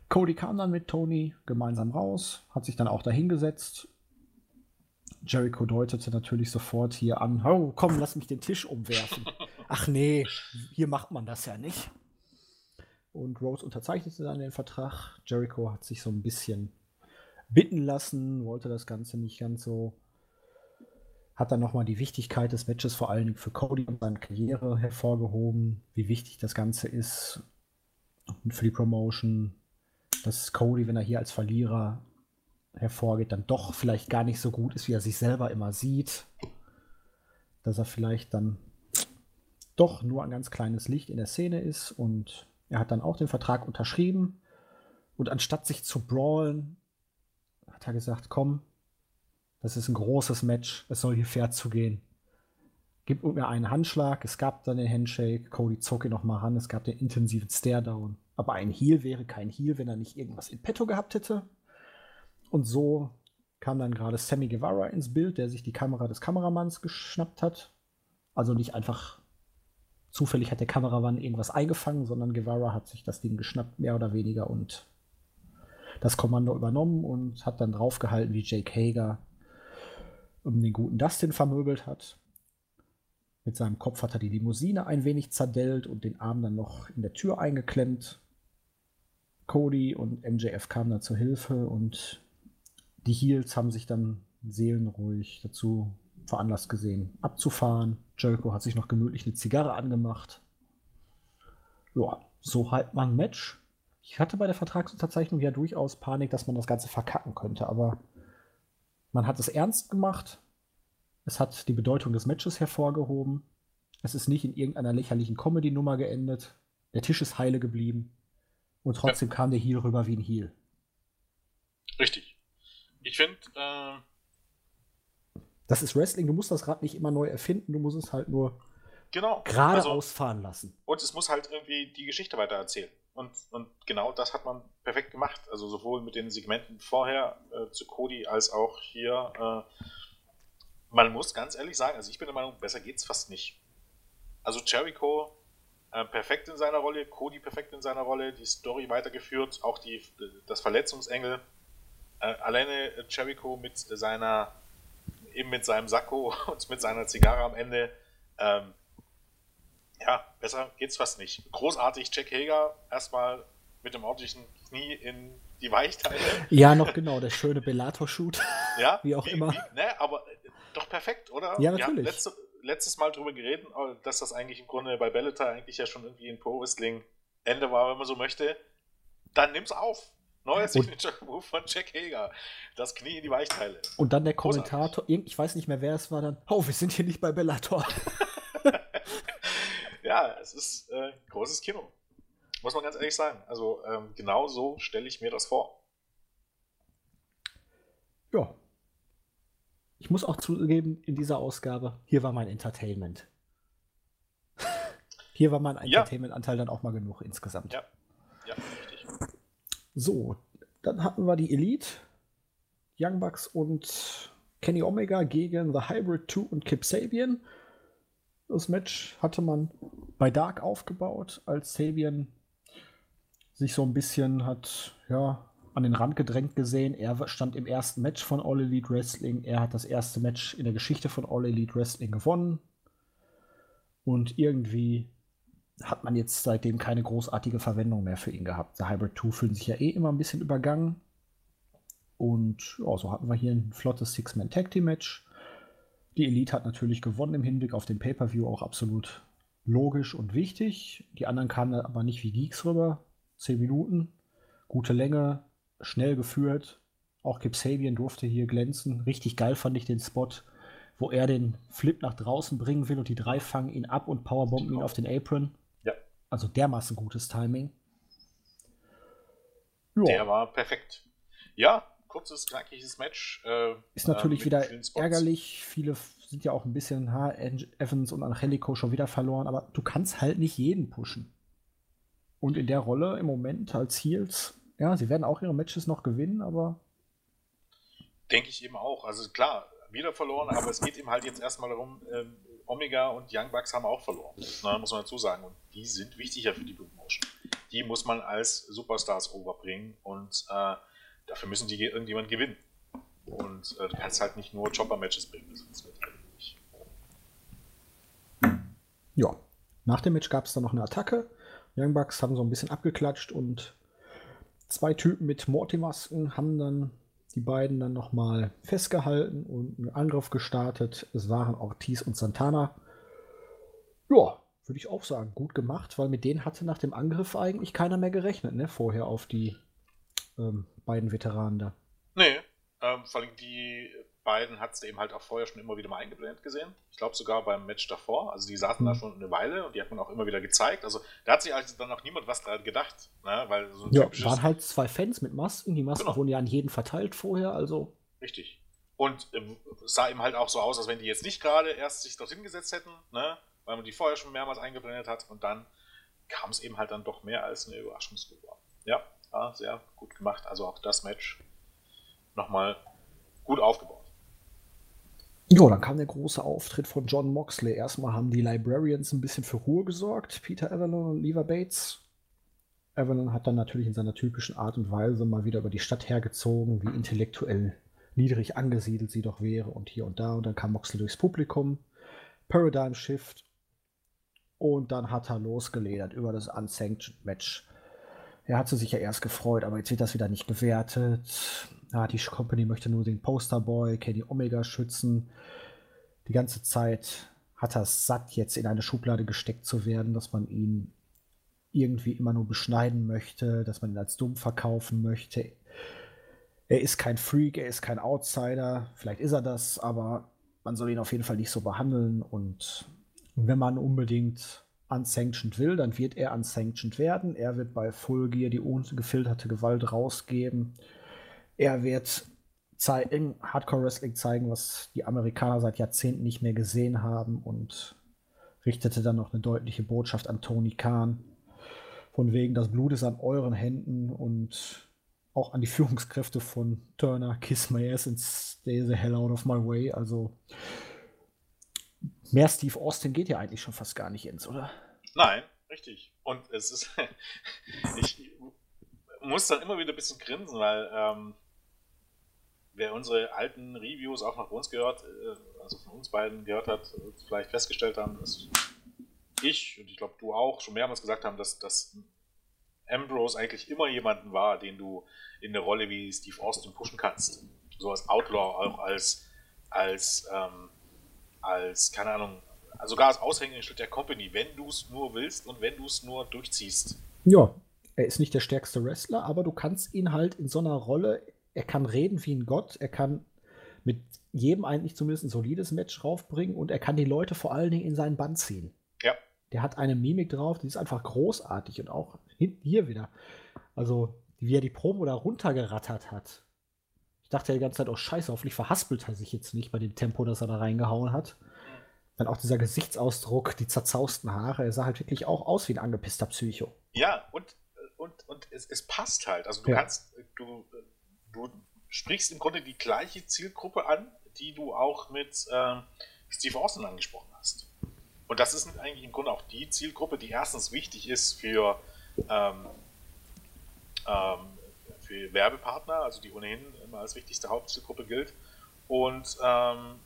Cody kam dann mit Tony gemeinsam raus, hat sich dann auch dahingesetzt. Jericho deutete natürlich sofort hier an, oh, komm, lass mich den Tisch umwerfen. Ach nee, hier macht man das ja nicht. Und Rose unterzeichnete dann den Vertrag. Jericho hat sich so ein bisschen bitten lassen, wollte das Ganze nicht ganz so. Hat dann nochmal die Wichtigkeit des Matches vor allen Dingen für Cody und seine Karriere hervorgehoben, wie wichtig das Ganze ist und für die Promotion, dass Cody, wenn er hier als Verlierer hervorgeht, dann doch vielleicht gar nicht so gut ist, wie er sich selber immer sieht. Dass er vielleicht dann doch nur ein ganz kleines Licht in der Szene ist und er hat dann auch den Vertrag unterschrieben. Und anstatt sich zu brawlen, hat er gesagt, komm, das ist ein großes Match, es soll hier fair zugehen. Gib mir einen Handschlag, es gab dann den Handshake, Cody zog ihn nochmal ran, es gab den intensiven Stare-Down. Aber ein Heal wäre kein Heal, wenn er nicht irgendwas in petto gehabt hätte. Und so kam dann gerade Sammy Guevara ins Bild, der sich die Kamera des Kameramanns geschnappt hat. Also nicht einfach zufällig hat der Kameramann irgendwas eingefangen, sondern Guevara hat sich das Ding geschnappt, mehr oder weniger, und das Kommando übernommen und hat dann draufgehalten, wie Jake Hager um den guten Dustin vermöbelt hat. Mit seinem Kopf hat er die Limousine ein wenig zerdellt und den Arm dann noch in der Tür eingeklemmt. Cody und MJF kamen da zur Hilfe und die Heels haben sich dann seelenruhig dazu veranlasst gesehen, abzufahren. Jericho hat sich noch gemütlich eine Zigarre angemacht. Ja, so halt man ein Match. Ich hatte bei der Vertragsunterzeichnung ja durchaus Panik, dass man das Ganze verkacken könnte, aber man hat es ernst gemacht. Es hat die Bedeutung des Matches hervorgehoben. Es ist nicht in irgendeiner lächerlichen Comedy-Nummer geendet. Der Tisch ist heile geblieben. Und trotzdem ja. kam der Heal rüber wie ein Heal. Richtig. Ich finde, äh, das ist Wrestling, du musst das Rad nicht immer neu erfinden, du musst es halt nur genau. gerade also, ausfahren lassen. Und es muss halt irgendwie die Geschichte weiter erzählen. Und, und genau das hat man perfekt gemacht. Also sowohl mit den Segmenten vorher äh, zu Cody als auch hier. Äh, man muss ganz ehrlich sagen, also ich bin der Meinung, besser geht's fast nicht. Also Jericho äh, perfekt in seiner Rolle, Cody perfekt in seiner Rolle, die Story weitergeführt, auch die, das Verletzungsengel. Äh, alleine Jericho mit seiner eben mit seinem Sakko und mit seiner Zigarre am Ende. Ähm, ja, besser geht's fast nicht. Großartig, Jack Hager erstmal mit dem ordentlichen Knie in die Weichteile. Ja, noch genau, der schöne Bellator-Shoot. Ja, wie auch wie, immer. Wie, ne, aber doch perfekt, oder? Ja, natürlich. Letzte, letztes Mal drüber geredet, dass das eigentlich im Grunde bei Bellator eigentlich ja schon irgendwie ein Pro-Wrestling Ende war, wenn man so möchte. Dann nimm's auf. Neuer Signature Move von Jack Hager. Das Knie in die Weichteile. Und dann der Kommentator, ich weiß nicht mehr, wer es war, dann, oh, wir sind hier nicht bei Bellator. ja, es ist äh, großes Kino. Muss man ganz ehrlich sagen. Also ähm, genau so stelle ich mir das vor. Ja. Ich muss auch zugeben, in dieser Ausgabe, hier war mein Entertainment. hier war mein Entertainment-Anteil dann auch mal genug insgesamt. Ja, ja. So, dann hatten wir die Elite, Young Bucks und Kenny Omega gegen The Hybrid 2 und Kip Sabian. Das Match hatte man bei Dark aufgebaut, als Sabian sich so ein bisschen hat, ja, an den Rand gedrängt gesehen. Er stand im ersten Match von All Elite Wrestling. Er hat das erste Match in der Geschichte von All Elite Wrestling gewonnen. Und irgendwie hat man jetzt seitdem keine großartige Verwendung mehr für ihn gehabt. Der Hybrid 2 fühlt sich ja eh immer ein bisschen übergangen. Und ja, so hatten wir hier ein flottes Six-Man-Tag-Team-Match. Die Elite hat natürlich gewonnen im Hinblick auf den Pay-Per-View, auch absolut logisch und wichtig. Die anderen kamen aber nicht wie Geeks rüber. Zehn Minuten, gute Länge, schnell geführt. Auch Kip Sabian durfte hier glänzen. Richtig geil fand ich den Spot, wo er den Flip nach draußen bringen will und die drei fangen ihn ab und powerbomben ihn auf den Apron. Also dermaßen gutes Timing. Ja. Der war perfekt. Ja, kurzes, knackiges Match. Äh, ist natürlich äh, wieder ärgerlich. Viele sind ja auch ein bisschen, ha, Evans und Angelico schon wieder verloren, aber du kannst halt nicht jeden pushen. Und in der Rolle im Moment als Heels, ja, sie werden auch ihre Matches noch gewinnen, aber. Denke ich eben auch. Also klar, wieder verloren, aber es geht eben halt jetzt erstmal darum, ähm, Omega und Young Bucks haben auch verloren. Na, muss man dazu sagen. Und die sind wichtiger für die Blue Motion. Die muss man als Superstars overbringen und äh, dafür müssen die irgendjemand gewinnen. Und äh, du kannst halt nicht nur Chopper-Matches bringen. Wird halt. Ja, nach dem Match gab es dann noch eine Attacke. Young Bucks haben so ein bisschen abgeklatscht und zwei Typen mit Morty-Masken haben dann die beiden dann nochmal festgehalten und einen Angriff gestartet. Es waren Ortiz und Santana. Ja, würde ich auch sagen, gut gemacht, weil mit denen hatte nach dem Angriff eigentlich keiner mehr gerechnet, ne? Vorher auf die ähm, beiden Veteranen da. Nee, ähm, vor allem die beiden hat es eben halt auch vorher schon immer wieder mal eingeblendet gesehen. Ich glaube sogar beim Match davor. Also die saßen mhm. da schon eine Weile und die hat man auch immer wieder gezeigt. Also da hat sich also dann auch niemand was dran gedacht. Ne? Weil so ja, waren halt zwei Fans mit Masken. Die Masken genau. wurden ja an jeden verteilt vorher. Also Richtig. Und ähm, sah eben halt auch so aus, als wenn die jetzt nicht gerade erst sich dorthin gesetzt hätten, ne? weil man die vorher schon mehrmals eingeblendet hat und dann kam es eben halt dann doch mehr als eine Überraschungsgruppe. Ja, sehr gut gemacht. Also auch das Match nochmal gut aufgebaut. Ja, dann kam der große Auftritt von John Moxley. Erstmal haben die Librarians ein bisschen für Ruhe gesorgt, Peter Avalon und Lever Bates. Avalon hat dann natürlich in seiner typischen Art und Weise mal wieder über die Stadt hergezogen, wie intellektuell niedrig angesiedelt sie doch wäre und hier und da. Und dann kam Moxley durchs Publikum, Paradigm Shift und dann hat er losgeledert über das Unsanctioned Match. Er hatte sich ja erst gefreut, aber jetzt wird das wieder nicht gewertet ah, die Company möchte nur den Posterboy, Kenny Omega schützen. Die ganze Zeit hat er es satt, jetzt in eine Schublade gesteckt zu werden, dass man ihn irgendwie immer nur beschneiden möchte, dass man ihn als dumm verkaufen möchte. Er ist kein Freak, er ist kein Outsider, vielleicht ist er das, aber man soll ihn auf jeden Fall nicht so behandeln und wenn man unbedingt unsanctioned will, dann wird er unsanctioned werden. Er wird bei Full Gear die ungefilterte Gewalt rausgeben. Er wird im Hardcore Wrestling zeigen, was die Amerikaner seit Jahrzehnten nicht mehr gesehen haben und richtete dann noch eine deutliche Botschaft an Tony Khan. Von wegen, das Blut ist an euren Händen und auch an die Führungskräfte von Turner, Kiss My Ass and Stay the Hell Out of My Way. Also mehr Steve Austin geht ja eigentlich schon fast gar nicht ins, oder? Nein, richtig. Und es ist, ich muss dann immer wieder ein bisschen grinsen, weil ähm, wer unsere alten Reviews auch nach uns gehört, äh, also von uns beiden gehört hat, vielleicht festgestellt haben, dass ich und ich glaube du auch schon mehrmals gesagt haben, dass, dass Ambrose eigentlich immer jemanden war, den du in eine Rolle wie Steve Austin pushen kannst. So als Outlaw, auch als, als, ähm, als, keine Ahnung, sogar als Aushängeschild der Company, wenn du es nur willst und wenn du es nur durchziehst. Ja, er ist nicht der stärkste Wrestler, aber du kannst ihn halt in so einer Rolle er kann reden wie ein Gott, er kann mit jedem eigentlich zumindest ein solides Match raufbringen und er kann die Leute vor allen Dingen in seinen Band ziehen. Ja. Der hat eine Mimik drauf, die ist einfach großartig und auch hier wieder. Also, wie er die Promo da runtergerattert hat. Ich dachte ja die ganze Zeit, oh Scheiße, hoffentlich verhaspelt er sich jetzt nicht bei dem Tempo, das er da reingehauen hat. Dann auch dieser Gesichtsausdruck, die zerzausten Haare, er sah halt wirklich auch aus wie ein angepisster Psycho. Ja, und, und, und es, es passt halt. Also du ja. kannst, du, du sprichst im Grunde die gleiche Zielgruppe an, die du auch mit ähm, Steve Austin angesprochen hast. Und das ist eigentlich im Grunde auch die Zielgruppe, die erstens wichtig ist für, ähm, ähm, für Werbepartner, also die ohnehin immer als wichtigste Hauptzielgruppe gilt. Und ähm,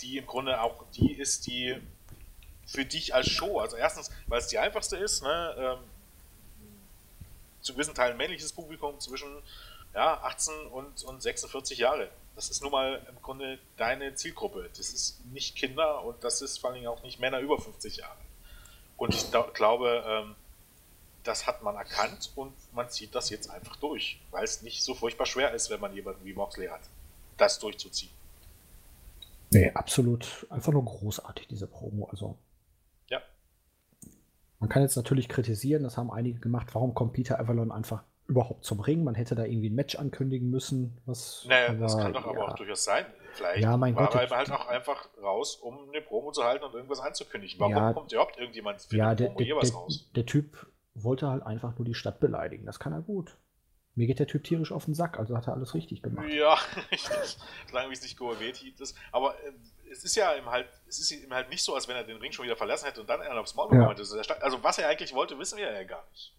die im Grunde auch die ist, die für dich als Show, also erstens, weil es die einfachste ist, ne, ähm, zu gewissen Teilen männliches Publikum zwischen ja, 18 und, und 46 Jahre. Das ist nun mal im Grunde deine Zielgruppe. Das ist nicht Kinder und das ist vor allem auch nicht Männer über 50 Jahre. Und ich glaube, ähm, das hat man erkannt und man zieht das jetzt einfach durch, weil es nicht so furchtbar schwer ist, wenn man jemanden wie Moxley hat, das durchzuziehen. Nee, absolut. Einfach nur großartig, diese Promo. Also. Ja. Man kann jetzt natürlich kritisieren, das haben einige gemacht, warum kommt Peter Avalon einfach überhaupt zum Ring. Man hätte da irgendwie ein Match ankündigen müssen. Was, naja, aber, das kann doch ja. aber auch durchaus sein. Vielleicht ja, mein war Gott, er halt auch einfach raus, um eine Promo zu halten und irgendwas anzukündigen. Warum Ja. kommt überhaupt irgendjemand für ja, eine Promo der, hier was der, raus? der Typ wollte halt einfach nur die Stadt beleidigen. Das kann er gut. Mir geht der Typ tierisch auf den Sack, also hat er alles richtig gemacht. Ja, richtig. Solange wie es nicht Goa-Weti ist. Aber äh, es ist ja ihm halt, es ist ihm halt nicht so, als wenn er den Ring schon wieder verlassen hätte und dann einen aufs Maul Ja. bekommen hätte. Der Sta- Also was er eigentlich wollte, wissen wir ja gar nicht.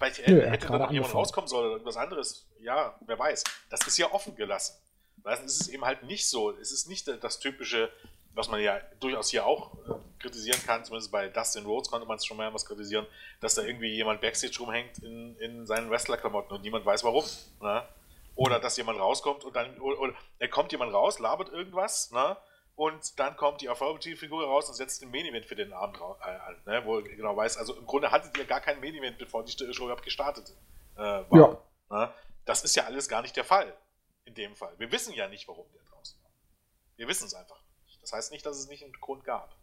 Vielleicht Nö, hätte, da noch jemand rauskommen sollen oder irgendwas anderes. Ja, wer weiß. Das ist ja offen gelassen. Weißt, du, es ist eben halt nicht so. Es ist nicht das typische, was man ja durchaus hier auch äh, kritisieren kann, zumindest bei Dustin Rhodes konnte man es schon mehrmals kritisieren, dass da irgendwie jemand Backstage rumhängt in, in seinen Wrestler-Klamotten und niemand weiß warum. Ne? Oder dass jemand rauskommt und dann, oder, oder er kommt jemand raus, labert irgendwas, ne? Und dann kommt die Authority-Figur raus und setzt den Main-Event für den Abend äh, an, ne? Wo genau weiß, also im Grunde hattet ihr gar kein Main-Event, bevor die Show überhaupt gestartet äh, war. Ja. Ne? Das ist ja alles gar nicht der Fall. In dem Fall. Wir wissen ja nicht, warum der draußen war. Wir wissen es einfach nicht. Das heißt nicht, dass es nicht einen Grund gab.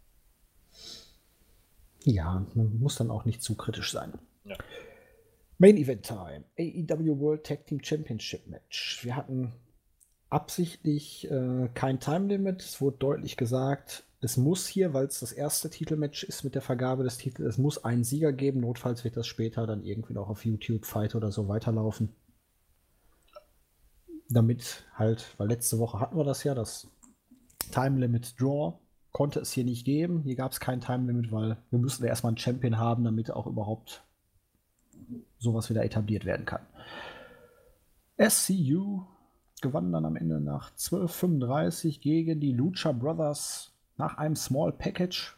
Ja, man muss dann auch nicht zu kritisch sein. Ja. Main Event Time. AEW World Tag Team Championship Match. Wir hatten absichtlich äh, kein Time Limit. Es wurde deutlich gesagt, es muss hier, weil es das erste Titelmatch ist mit der Vergabe des Titels, es muss einen Sieger geben. Notfalls wird das später dann irgendwie noch auf YouTube Fight oder so weiterlaufen. Damit halt, weil letzte Woche hatten wir das ja, das Time Limit Draw konnte es hier nicht geben. Hier gab es kein Time Limit, weil wir müssen ja erstmal einen Champion haben, damit auch überhaupt sowas wieder etabliert werden kann. SCU gewann dann am Ende nach 12:35 gegen die Lucha Brothers nach einem Small Package.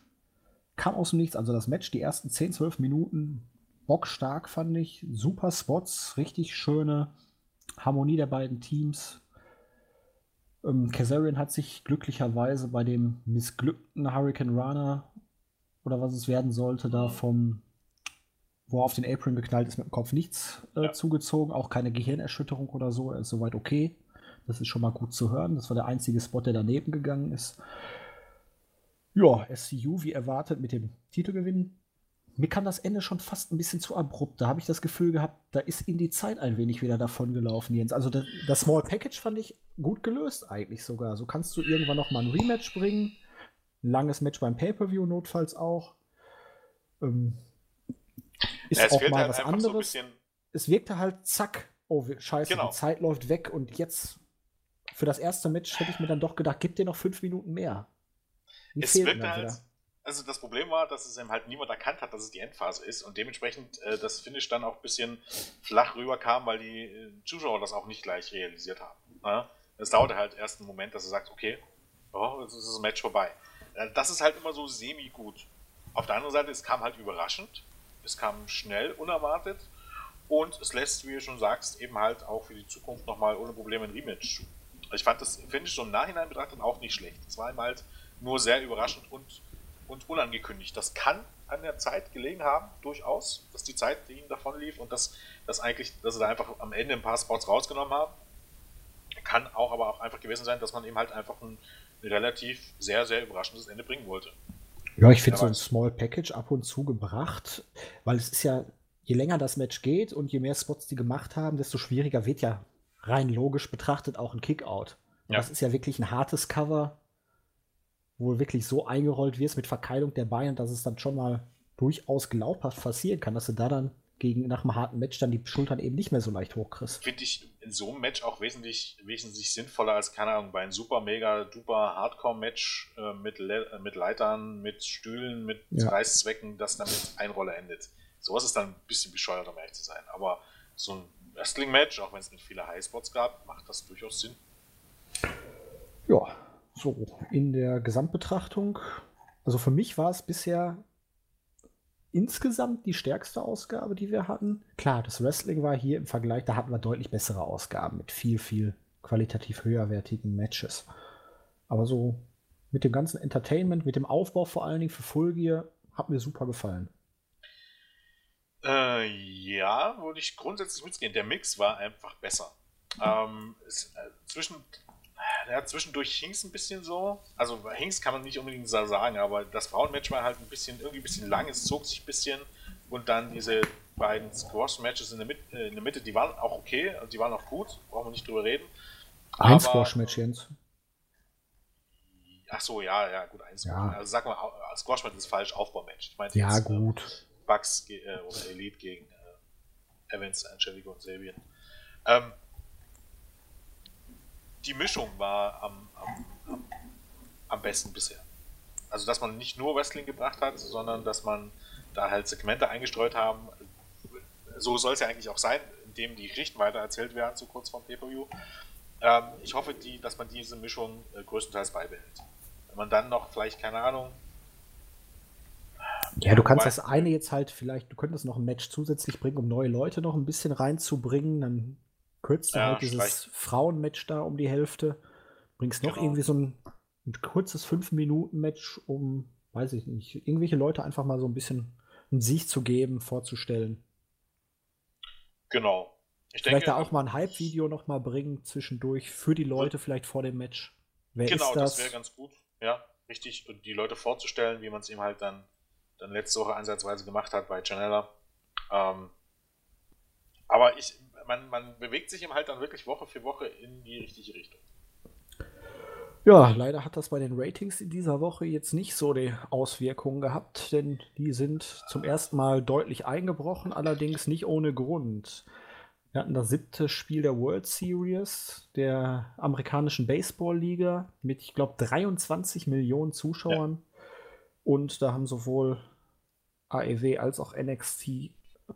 Kam aus dem Nichts, also das Match, die ersten 10, 12 Minuten bockstark fand ich. Super Spots, richtig schöne Harmonie der beiden Teams. Ähm, Kazarian hat sich glücklicherweise bei dem missglückten Hurricane Runner oder was es werden sollte, da vom, wo er auf den Apron geknallt ist, mit dem Kopf nichts äh, Ja. zugezogen, auch keine Gehirnerschütterung oder so. Er ist soweit okay. Das ist schon mal gut zu hören. Das war der einzige Spot, der daneben gegangen ist. Ja, SCU wie erwartet mit dem Titelgewinn. Mir kam das Ende schon fast ein bisschen zu abrupt. Da habe ich das Gefühl gehabt, da ist ihm die Zeit ein wenig wieder davon gelaufen, Jens. Also das, das Small Package fand ich gut gelöst eigentlich sogar. So kannst du irgendwann noch mal ein Rematch bringen. Ein langes Match beim Pay-Per-View notfalls auch. Ähm, ist Ja, es auch mal halt was so anderes. bisschen. es wirkte halt zack. Oh, scheiße, Genau. die Zeit läuft weg und jetzt für das erste Match hätte ich mir dann doch gedacht, gib dir noch fünf Minuten mehr. Die Es dann halt. wieder. Also das Problem war, dass es eben halt niemand erkannt hat, dass es die Endphase ist und dementsprechend äh, das Finish dann auch ein bisschen flach rüberkam, weil die äh, Zuschauer das auch nicht gleich realisiert haben. Ne? Es dauerte halt erst einen Moment, dass du sagst, okay, oh, jetzt ist das Match vorbei. Äh, Das ist halt immer so semi-gut. Auf der anderen Seite, es kam halt überraschend, es kam schnell, unerwartet und es lässt, wie du schon sagst, eben halt auch für die Zukunft nochmal ohne Probleme ein Rematch zu. Ich fand das Finish so im Nachhinein betrachtet auch nicht schlecht. Es war ihm halt nur sehr überraschend und, und unangekündigt. Das kann an der Zeit gelegen haben, durchaus, dass die Zeit ihm davon lief und dass, dass eigentlich, dass sie da einfach am Ende ein paar Spots rausgenommen haben. Kann auch aber auch einfach gewesen sein, dass man eben halt einfach ein, ein relativ sehr, sehr überraschendes Ende bringen wollte. Ja, ich finde so ein Small Package ab und zu gebracht, weil es ist ja, je länger das Match geht und je mehr Spots die gemacht haben, desto schwieriger wird ja rein logisch betrachtet auch ein Kickout. Ja. das ist ja wirklich ein hartes Cover, wo wirklich so eingerollt wirst mit Verkeilung der Beine, dass es dann schon mal durchaus glaubhaft passieren kann, dass du da dann gegen nach einem harten Match dann die Schultern eben nicht mehr so leicht hochkriegst. Finde ich in so einem Match auch wesentlich, wesentlich sinnvoller als, keine Ahnung, bei einem super, mega, duper Hardcore-Match äh, mit, Le äh, mit Leitern, mit Stühlen, mit Ja. Reißzwecken, das dann mit Einroller endet. Sowas ist dann ein bisschen bescheuert, um ehrlich zu sein. Aber so ein Wrestling-Match, auch wenn es mit vielen Highspots gab, macht das durchaus Sinn. Ja, so in der Gesamtbetrachtung. Also für mich war es bisher insgesamt die stärkste Ausgabe, die wir hatten. Klar, das Wrestling war hier im Vergleich, da hatten wir deutlich bessere Ausgaben mit viel, viel qualitativ höherwertigen Matches. Aber so mit dem ganzen Entertainment, mit dem Aufbau vor allen Dingen für Full Gear, hat mir super gefallen. Äh, ja, würde ich grundsätzlich mitgehen. Der Mix war einfach besser. Ähm, es, äh, zwischen, ja, zwischendurch hing es ein bisschen so. Also hing's kann man nicht unbedingt so sagen, aber das Frauenmatch war halt ein bisschen, irgendwie ein bisschen lang, es zog sich ein bisschen und dann diese beiden Squash-Matches in, äh, in, der Mitte, die waren auch okay, also die waren auch gut, brauchen wir nicht drüber reden. Ein Squash-Match, Jens. Ach so, ja, ja, gut, ein Squash. Ja. Also sag mal, Squash-Match ist falsch, Aufbaumatch. Ja, jetzt, gut. Bugs äh, oder Elite gegen äh, Evans, Angelico und Sabian. Ähm, die Mischung war am, am, am, am besten bisher. Also, dass man nicht nur Wrestling gebracht hat, sondern dass man da halt Segmente eingestreut haben. So soll es ja eigentlich auch sein, indem die Geschichten weiter erzählt werden, so kurz vorm Pay-Per-View. Ähm, ich hoffe, die, dass man diese Mischung äh, größtenteils beibehält. Wenn man dann noch vielleicht, keine Ahnung. Ja, du kannst das eine jetzt halt vielleicht, du könntest noch ein Match zusätzlich bringen, um neue Leute noch ein bisschen reinzubringen. Dann kürzt du ja, halt dieses Frauenmatch da um die Hälfte. Bringst noch genau. irgendwie so ein, ein kurzes 5-Minuten-Match, um, weiß ich nicht, irgendwelche Leute einfach mal so ein bisschen einen Sieg zu geben, vorzustellen. Genau. Ich vielleicht denke, da auch mal ein Hype-Video noch mal bringen zwischendurch für die Leute vielleicht vor dem Match. Wer genau, das? das wäre ganz gut. Ja, richtig. Und die Leute vorzustellen, wie man es eben halt dann, dann letzte Woche einsatzweise gemacht hat bei Janella. Ähm, aber ich, man, man bewegt sich eben halt dann wirklich Woche für Woche in die richtige Richtung. Ja, leider hat das bei den Ratings in dieser Woche jetzt nicht so die Auswirkungen gehabt, denn die sind zum ersten Mal deutlich eingebrochen, allerdings nicht ohne Grund. Wir hatten das siebte Spiel der World Series der amerikanischen Baseball-Liga mit, ich glaube, 23 Millionen Zuschauern. Ja. Und da haben sowohl AEW als auch NXT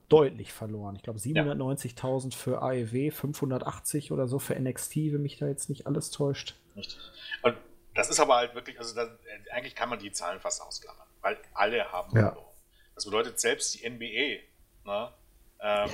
deutlich verloren. Ich glaube 790.000 für AEW, 580 oder so für NXT, wenn mich da jetzt nicht alles täuscht. Richtig. Und das ist aber halt wirklich, also das, eigentlich kann man die Zahlen fast ausklammern, weil alle haben ja. verloren. Das bedeutet selbst die NBA, ne, ähm,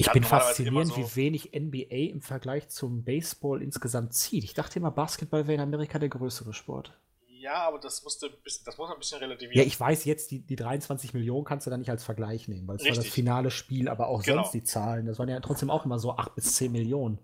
ich bin faszinierend, so wie wenig NBA im Vergleich zum Baseball insgesamt zieht. Ich dachte immer, Basketball wäre in Amerika der größere Sport. Ja, aber das, musste, das muss ein bisschen relativieren. Ja, ich weiß jetzt, die, die 23 Millionen kannst du da nicht als Vergleich nehmen, weil es war das finale Spiel, aber auch genau. sonst die Zahlen. Das waren ja trotzdem auch immer so 8 bis 10 Millionen.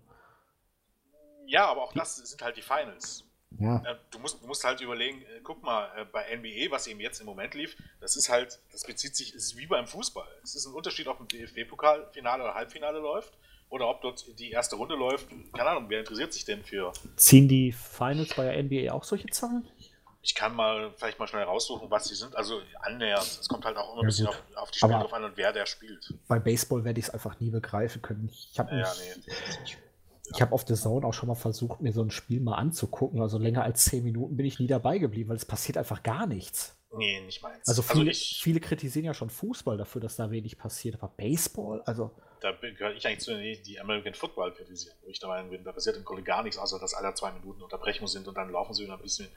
Ja, aber auch das sind halt die Finals. Ja. Äh, du, musst, du musst halt überlegen, äh, guck mal, äh, bei NBA, was eben jetzt im Moment lief, das ist halt, das bezieht sich, es ist wie beim Fußball. Es ist ein Unterschied, ob ein DFB-Pokalfinale oder Halbfinale läuft oder ob dort die erste Runde läuft. Keine Ahnung, wer interessiert sich denn für. Ziehen die Finals bei der NBA auch solche Zahlen? Ich kann mal vielleicht mal schnell raussuchen, was sie sind. Also annähernd. Es kommt halt auch immer ein bisschen auf, auf, die Spiele drauf an und wer der spielt. Bei Baseball werde ich es einfach nie begreifen können. Ich habe ja, nee. Ich habe auf der Zone auch schon mal versucht, mir so ein Spiel mal anzugucken. Also länger als zehn Minuten bin ich nie dabei geblieben, weil es passiert einfach gar nichts. Nee, nicht meins. Also, also viele, also ich, viele, kritisieren ja schon Fußball dafür, dass da wenig passiert. Aber Baseball, also. Da gehöre ich eigentlich zu denen, die American Football kritisieren, wo ich der Meinung bin, da passiert im Grunde gar nichts, außer dass alle zwei Minuten Unterbrechung sind und dann laufen sie wieder ein bisschen.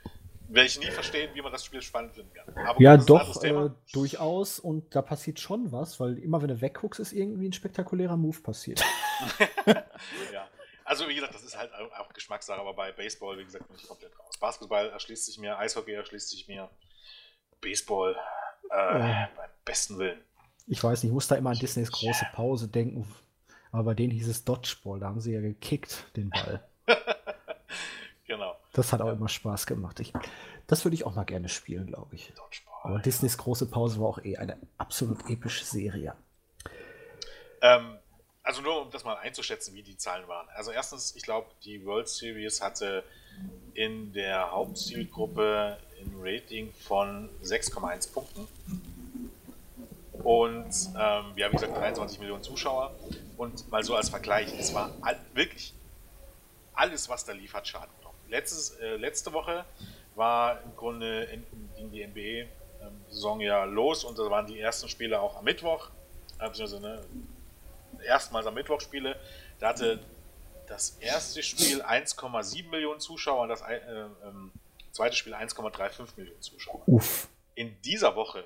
Werde ich nie verstehen, wie man das Spiel spannend finden kann. Aber ja, doch, äh, durchaus. Und da passiert schon was, weil immer, wenn du wegguckst, ist irgendwie ein spektakulärer Move passiert. ja. Also wie gesagt, das ist halt auch Geschmackssache, aber bei Baseball, wie gesagt, bin ich komplett raus. Basketball erschließt sich mir, Eishockey erschließt sich mir, Baseball äh, äh. beim besten Willen. Ich weiß nicht, ich muss da immer an Disneys große Pause denken, aber bei denen hieß es Dodgeball, da haben sie ja gekickt, den Ball. Das hat auch immer Spaß gemacht. Ich, das würde ich auch mal gerne spielen, glaube ich. Aber Disneys große Pause war auch eh eine absolut epische Serie. Ähm, also nur um das mal einzuschätzen, wie die Zahlen waren. Also erstens, ich glaube, die World Series hatte in der Hauptzielgruppe ein Rating von 6,1 Punkten. Und ähm, wir haben, wie gesagt, 23 Millionen Zuschauer. Und mal so als Vergleich, es war all, wirklich alles, was da lief, hat Schaden. Letztes, äh, letzte Woche war im Grunde in, in die NBA-Saison ähm, ja los und da waren die ersten Spiele auch am Mittwoch. Also, ne, erstmals am Mittwoch spiele. Da hatte das erste Spiel 1,7 Millionen Zuschauer und das äh, ähm, zweite Spiel 1,35 Millionen Zuschauer. Uff. In dieser Woche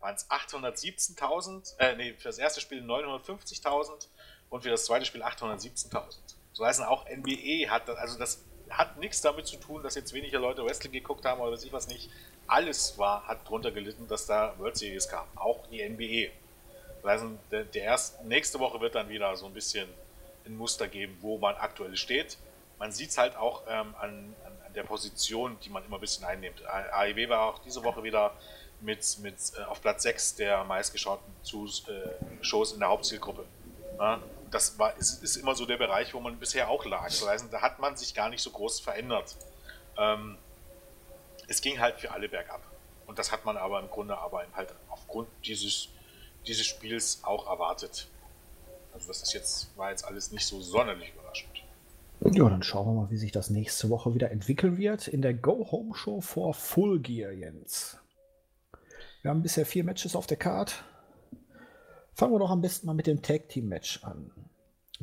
waren es 817.000, äh, nee, für das erste Spiel 950.000 und für das zweite Spiel 817.000. So heißt auch NBA hat, also das hat nichts damit zu tun, dass jetzt weniger Leute Wrestling geguckt haben oder weiß ich was nicht. Alles war, hat drunter gelitten, dass da World Series kam. Auch die NBA. Heißt, der, der erst, nächste Woche wird dann wieder so ein bisschen ein Muster geben, wo man aktuell steht. Man sieht es halt auch ähm, an, an, an, der Position, die man immer ein bisschen einnimmt. AEW war auch diese Woche wieder mit, mit äh, auf Platz 6 der meistgeschauten Zus, äh, Shows in der Hauptzielgruppe. Ja, das war, ist, ist, immer so der Bereich, wo man bisher auch lag. Das heißt, da hat man sich gar nicht so groß verändert. Ähm, es ging halt für alle bergab. Und das hat man aber im Grunde aber halt aufgrund dieses, dieses Spiels auch erwartet. Also das ist jetzt, war jetzt alles nicht so sonderlich überraschend. Ja, dann schauen wir mal, wie sich das nächste Woche wieder entwickeln wird in der Go-Home-Show vor Full Gear, Jens. Wir haben bisher vier Matches auf der Card. Fangen wir doch am besten mal mit dem Tag Team Match an.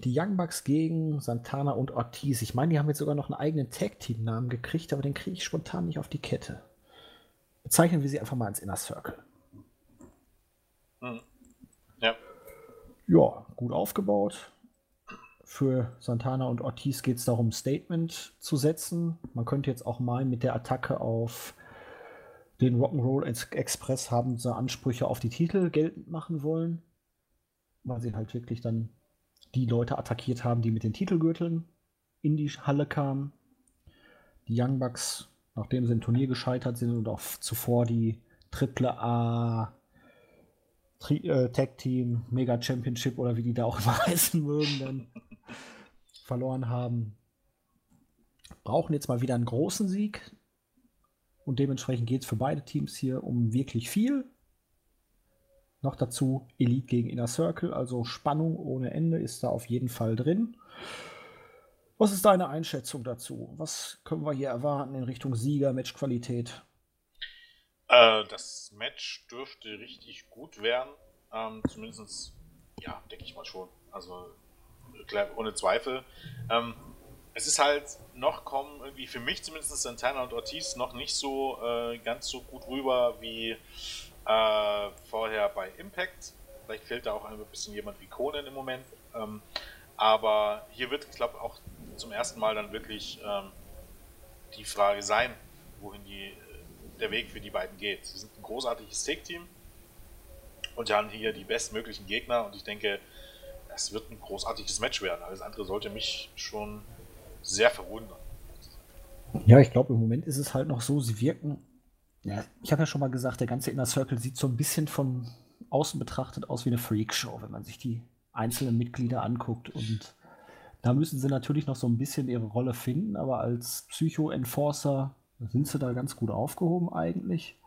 Die Young Bucks gegen Santana und Ortiz. Ich meine, die haben jetzt sogar noch einen eigenen Tag Team Namen gekriegt, aber den kriege ich spontan nicht auf die Kette. Bezeichnen wir sie einfach mal als Inner Circle. Ja. Ja, gut aufgebaut. Für Santana und Ortiz geht es darum, Statement zu setzen. Man könnte jetzt auch mal mit der Attacke auf den Rock'n'Roll Express haben sie Ansprüche auf die Titel geltend machen wollen, weil sie halt wirklich dann die Leute attackiert haben, die mit den Titelgürteln in die Halle kamen. Die Young Bucks, nachdem sie im Turnier gescheitert sind und auch zuvor die Triple A Tri äh, Tag Team Mega Championship oder wie die da auch immer heißen mögen, dann verloren haben, brauchen jetzt mal wieder einen großen Sieg. Und dementsprechend geht es für beide Teams hier um wirklich viel. Noch dazu Elite gegen Inner Circle, also Spannung ohne Ende ist da auf jeden Fall drin. Was ist deine Einschätzung dazu? Was können wir hier erwarten in Richtung Sieger, Matchqualität? Äh, das Match dürfte richtig gut werden. Ähm, zumindest, ja, denke ich mal schon. Also ohne Zweifel. Ähm, es ist halt noch kommen irgendwie für mich zumindest Santana und Ortiz noch nicht so äh, ganz so gut rüber wie äh, vorher bei Impact. Vielleicht fehlt da auch ein bisschen jemand wie Conan im Moment. Ähm, aber hier wird, ich glaube, auch zum ersten Mal dann wirklich ähm, die Frage sein, wohin die, äh, der Weg für die beiden geht. Sie sind ein großartiges Take-Team und haben hier die bestmöglichen Gegner und ich denke, es wird ein großartiges Match werden. Alles andere sollte mich schon sehr verwundern. Ja, ich glaube, im Moment ist es halt noch so, sie wirken. Ja, ich habe ja schon mal gesagt, der ganze Inner Circle sieht so ein bisschen von außen betrachtet aus wie eine Freakshow, wenn man sich die einzelnen Mitglieder anguckt. Und da müssen sie natürlich noch so ein bisschen ihre Rolle finden, aber als Psycho-Enforcer sind sie da ganz gut aufgehoben eigentlich.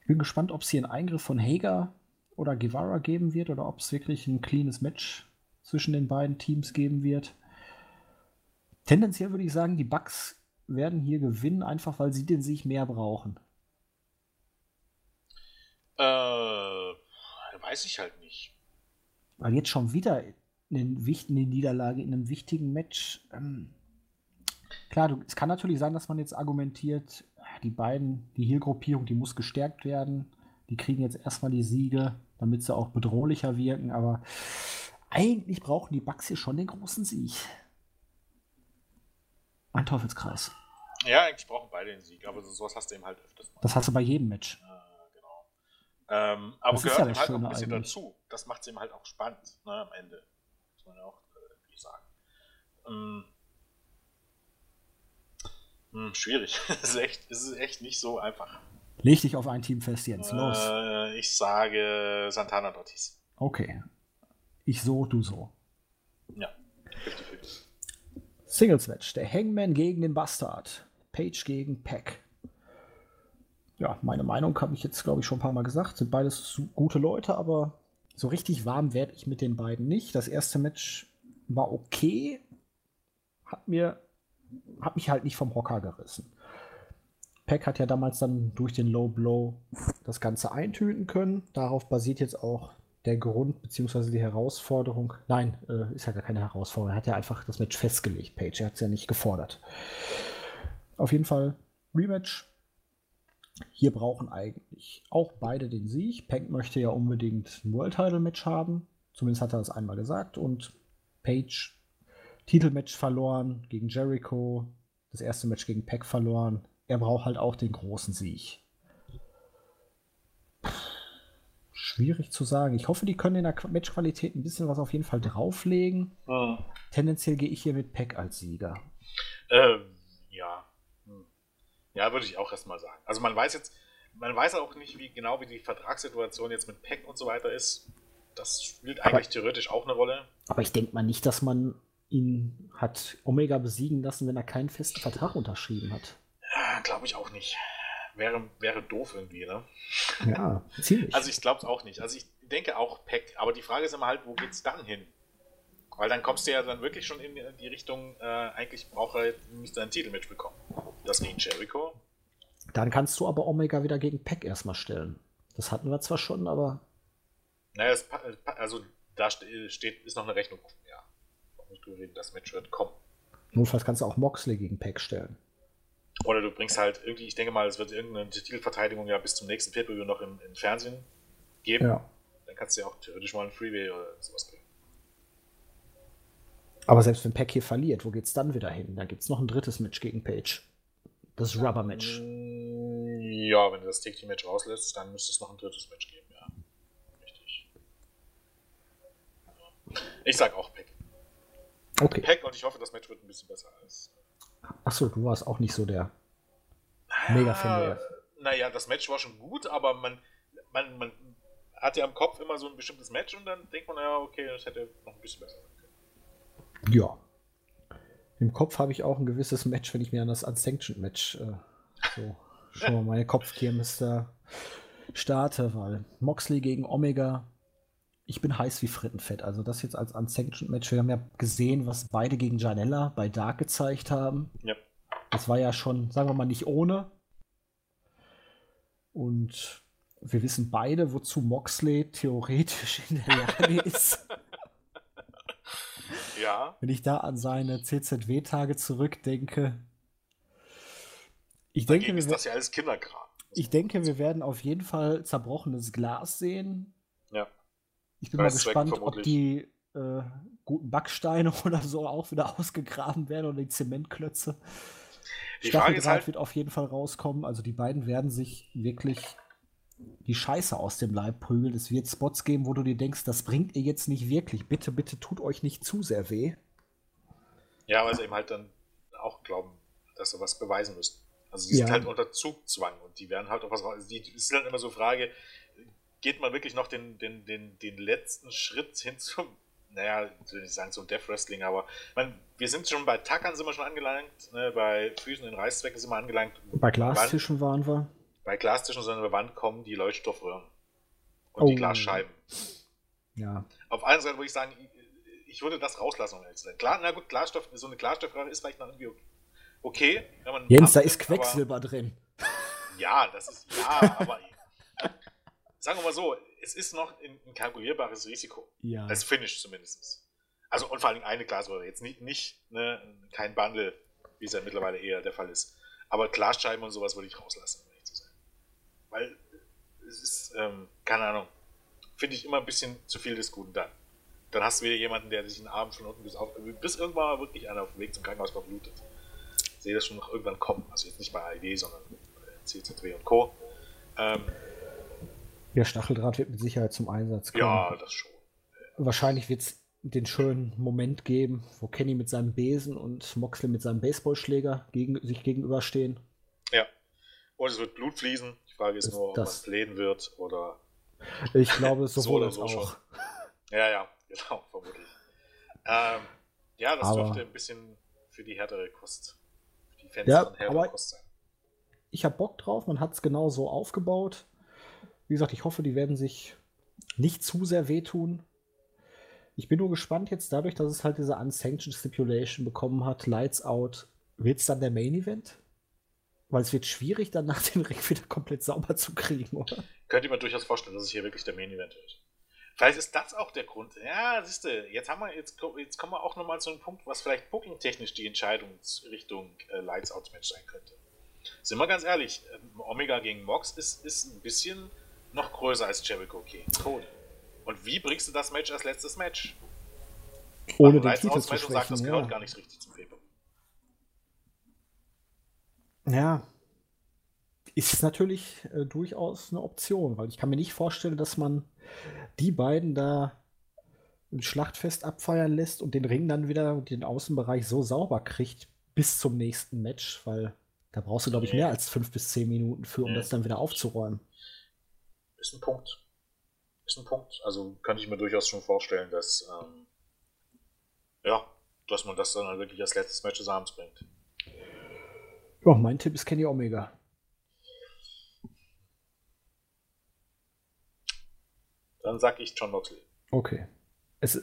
Ich bin gespannt, ob es hier einen Eingriff von Hager oder Guevara geben wird oder ob es wirklich ein cleanes Match zwischen den beiden Teams geben wird. Tendenziell würde ich sagen, die Bucks werden hier gewinnen, einfach weil sie den Sieg mehr brauchen. Äh, weiß ich halt nicht. Weil jetzt schon wieder eine, eine Niederlage in einem wichtigen Match. Ähm, klar, du, es kann natürlich sein, dass man jetzt argumentiert, die beiden, die Heal-Gruppierung, die muss gestärkt werden. Die kriegen jetzt erstmal die Siege, damit sie auch bedrohlicher wirken. Aber eigentlich brauchen die Bucks hier schon den großen Sieg. Ein Teufelskreis. Ja, eigentlich brauchen beide den Sieg, aber sowas hast du eben halt öfters mal. Das hast du bei jedem Match. Ja, genau. Ähm, aber das gehört ja halt auch ein bisschen eigentlich. dazu. Das macht es eben halt auch spannend, ne, am Ende. Muss man ja auch äh, sagen. Ähm, mh, hm, schwierig. es, ist echt, es ist echt nicht so einfach. Leg dich auf ein Team fest, Jens. Los. Äh, ich sage Santana Dottis. Okay. Ich so, du so. Ja. 50-50. Singles Match. Der Hangman gegen den Bastard. Page gegen Pack. Ja, meine Meinung habe ich jetzt, glaube ich, schon ein paar Mal gesagt. Sind beides gute Leute, aber so richtig warm werde ich mit den beiden nicht. Das erste Match war okay. Hat mir, hat mich halt nicht vom Hocker gerissen. Pack hat ja damals dann durch den Low Blow das Ganze eintüten können. Darauf basiert jetzt auch der Grund bzw. die Herausforderung. Nein, äh, ist ja gar keine Herausforderung. Er hat ja einfach das Match festgelegt, Page. Er hat es ja nicht gefordert. Auf jeden Fall Rematch. Hier brauchen eigentlich auch beide den Sieg. Pank möchte ja unbedingt ein World Title Match haben. Zumindest hat er das einmal gesagt. Und Page Titelmatch verloren gegen Jericho. Das erste Match gegen Pack verloren. Er braucht halt auch den großen Sieg. Schwierig zu sagen. Ich hoffe, die können in der Matchqualität ein bisschen was auf jeden Fall drauflegen. Hm. Tendenziell gehe ich hier mit Peck als Sieger. Ähm, ja. Hm. Ja, würde ich auch erstmal sagen. Also man weiß jetzt, man weiß auch nicht, wie genau wie die Vertragssituation jetzt mit Peck und so weiter ist. Das spielt eigentlich aber, theoretisch auch eine Rolle. Aber ich denke mal nicht, dass man ihn hat Omega besiegen lassen, wenn er keinen festen Vertrag unterschrieben hat. Ja, glaube ich auch nicht. Wäre, wäre doof irgendwie, ne? Ja, ziemlich. Also ich glaube es auch nicht. Also ich denke auch Peck, aber die Frage ist immer halt, wo geht es dann hin? Weil dann kommst du ja dann wirklich schon in die Richtung, äh, eigentlich braucht er nicht seinen Titelmatch bekommen. Das gegen Jericho. Dann kannst du aber Omega wieder gegen Peck erstmal stellen. Das hatten wir zwar schon, aber. Naja, es, also da steht, ist noch eine Rechnung offen, ja. Das Match wird kommen. Notfalls kannst du auch Moxley gegen Peck stellen. Oder du bringst halt irgendwie, ich denke mal, es wird irgendeine Titelverteidigung ja bis zum nächsten pay noch im, im, Fernsehen geben. Ja. Dann kannst du ja auch theoretisch mal ein Freeway oder sowas bringen. Aber selbst wenn Peck hier verliert, wo geht's dann wieder hin? Da gibt es noch ein drittes Match gegen Page. Das Rubber-Match. Ja, wenn du das Take-Team-Match rauslässt, dann müsste es noch ein drittes Match geben, ja. Richtig. Ich sag auch Peck. Okay. Peck und ich hoffe, das Match wird ein bisschen besser als. Achso, du warst auch nicht so der Mega-Fan. Naja, das Match war schon gut, aber man, man, man hat ja im Kopf immer so ein bestimmtes Match und dann denkt man, ja, okay, das hätte noch ein bisschen besser sein können. Ja. Im Kopf habe ich auch ein gewisses Match, wenn ich mir an das Unsanctioned-Match äh, so schon mal meine Kopfkirmes da starte, weil Moxley gegen Omega, ich bin heiß wie Frittenfett. Also das jetzt als Unsanctioned-Match. Wir haben ja gesehen, was beide gegen Janella bei Dark gezeigt haben. Ja. Das war ja schon, sagen wir mal, nicht ohne. Und wir wissen beide, wozu Moxley theoretisch in der Lage ist. Ja. Wenn ich da an seine CZW-Tage zurückdenke. Ich denke, ist das ja alles Kinderkram. Ich denke, wir werden auf jeden Fall zerbrochenes Glas sehen. Ich bin mal gespannt, ob die äh, guten Backsteine oder so auch wieder ausgegraben werden oder die Zementklötze. Die Staffeldraht halt, wird auf jeden Fall rauskommen. Also die beiden werden sich wirklich die Scheiße aus dem Leib prügeln. Es wird Spots geben, wo du dir denkst, das bringt ihr jetzt nicht wirklich. Bitte, bitte tut euch nicht zu sehr weh. Ja, weil sie eben halt dann auch glauben, dass sie was beweisen müssen. Also die ja. sind halt unter Zugzwang und die werden halt auch was. Also die, ist dann immer so Frage, geht man wirklich noch den, den, den, den letzten Schritt hin zum, naja, ich will nicht sagen zum Death Wrestling, aber man, wir sind schon bei Tackern sind wir schon angelangt, ne, bei Füßen in Reißzwecken sind wir angelangt. Bei Glastischen waren wir bei Glastischen, sondern an der Wand kommen die Leuchtstoffröhren und oh. die Glasscheiben. Ja. Auf einer Seite würde ich sagen, ich würde das rauslassen, um ehrlich zu sein. Klar, na gut, Glasstoff, so eine Glasstoffröhre ist vielleicht noch irgendwie okay. Jens, da ist Quecksilber aber, drin. Ja, das ist, ja, aber sagen wir mal so, es ist noch ein, ein kalkulierbares Risiko. Ja. Als Finish zumindest. Also und vor allem eine Glasröhre, jetzt nicht, nicht ne, kein Bundle, wie es ja mittlerweile eher der Fall ist. Aber Glasscheiben und sowas würde ich rauslassen. Weil es ist, ähm, keine Ahnung, finde ich immer ein bisschen zu viel des Guten dann. Dann hast du wieder jemanden, der sich den Arm von unten bis auf, bis irgendwann mal wirklich einer auf dem Weg zum Krankenhaus verblutet. Ich sehe das schon noch irgendwann kommen. Also jetzt nicht bei AID, sondern CCTW und Co. Ähm, ja, Stacheldraht wird mit Sicherheit zum Einsatz kommen. Ja, das schon. Wahrscheinlich wird es den schönen Moment geben, wo Kenny mit seinem Besen und Moxley mit seinem Baseballschläger gegen, sich gegenüberstehen. Ja. Und es wird Blut fließen. Frage ist, ist nur, ob man lehnen wird oder. Ich glaube, sowohl so oder so auch. Schon. Ja, ja, genau, vermutlich. Ähm, ja, das aber, dürfte ein bisschen für die härtere Kost. Für die Fans ja, härtere Kost sein. Ich habe Bock drauf, man hat es genau so aufgebaut. Wie gesagt, ich hoffe, die werden sich nicht zu sehr wehtun. Ich bin nur gespannt jetzt dadurch, dass es halt diese Unsanctioned Stipulation bekommen hat, Lights Out. Wird es dann der Main Event? Weil es wird schwierig, dann nach dem Ring wieder komplett sauber zu kriegen, oder? Könnte ich mir durchaus vorstellen, dass es hier wirklich der Main Event wird. Vielleicht ist das auch der Grund. Ja, siehst du, jetzt haben wir, jetzt, jetzt kommen wir auch nochmal zu einem Punkt, was vielleicht booking-technisch die Entscheidungsrichtung äh, Lights Out Match sein könnte. Sind wir ganz ehrlich, ähm, Omega gegen Mox ist, ist ein bisschen noch größer als Jericho gegen Cody. Und wie bringst du das Match als letztes Match? Ohne den Lights Titel zu sprechen, und sagt, das gehört ja. gar nicht richtig zum Paper. Ja, ist natürlich äh, durchaus eine Option, weil ich kann mir nicht vorstellen, dass man die beiden da ein Schlachtfest abfeiern lässt und den Ring dann wieder den Außenbereich so sauber kriegt bis zum nächsten Match, weil Da brauchst du, glaube ich, mehr als fünf bis zehn Minuten für, um das dann wieder aufzuräumen. Ist ein Punkt. Ist ein Punkt. Also könnte ich mir durchaus schon vorstellen, dass ähm, ja, dass man das dann halt wirklich als letztes Match des Abends bringt. Ja, mein Tipp ist Kenny Omega. Dann sag ich John Moxley. Okay. Es,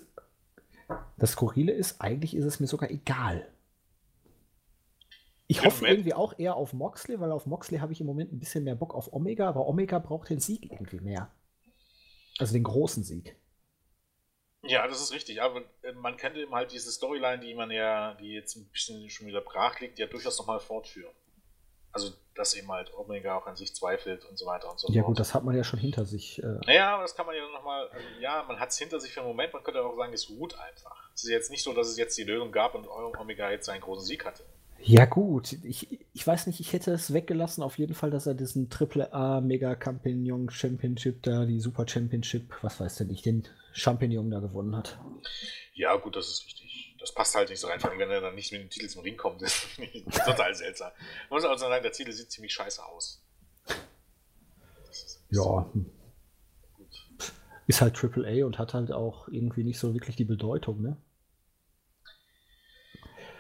das Skurrile ist, eigentlich ist es mir sogar egal. Ich hoffe irgendwie auch eher auf Moxley, weil auf Moxley habe ich im Moment ein bisschen mehr Bock auf Omega, aber Omega braucht den Sieg irgendwie mehr. Also den großen Sieg. Ja, das ist richtig. Aber äh, man könnte eben halt diese Storyline, die man ja, die jetzt ein bisschen schon wieder brach liegt, ja durchaus nochmal fortführen. Also, dass eben halt Omega auch an sich zweifelt und so weiter und so fort. Ja, gut, das hat man ja schon hinter sich. Äh naja, aber das kann man ja nochmal, also, ja, man hat es hinter sich für einen Moment, man könnte auch sagen, es ruht einfach. Es ist jetzt nicht so, dass es jetzt die Lösung gab und Omega jetzt seinen großen Sieg hatte. Ja, gut. Ich, ich weiß nicht, ich hätte es weggelassen, auf jeden Fall, dass er diesen Triple A Mega Champignon Championship da, die Super Championship, was weiß der nicht, den Champignon da gewonnen hat. Ja, gut, das ist wichtig. Das passt halt nicht so rein, wenn er dann nicht mit dem Titel zum Ring kommt. Das ist total seltsam. Man muss auch sagen, der Titel sieht ziemlich scheiße aus. Ja. Gut. Ist halt Triple A und hat halt auch irgendwie nicht so wirklich die Bedeutung, ne?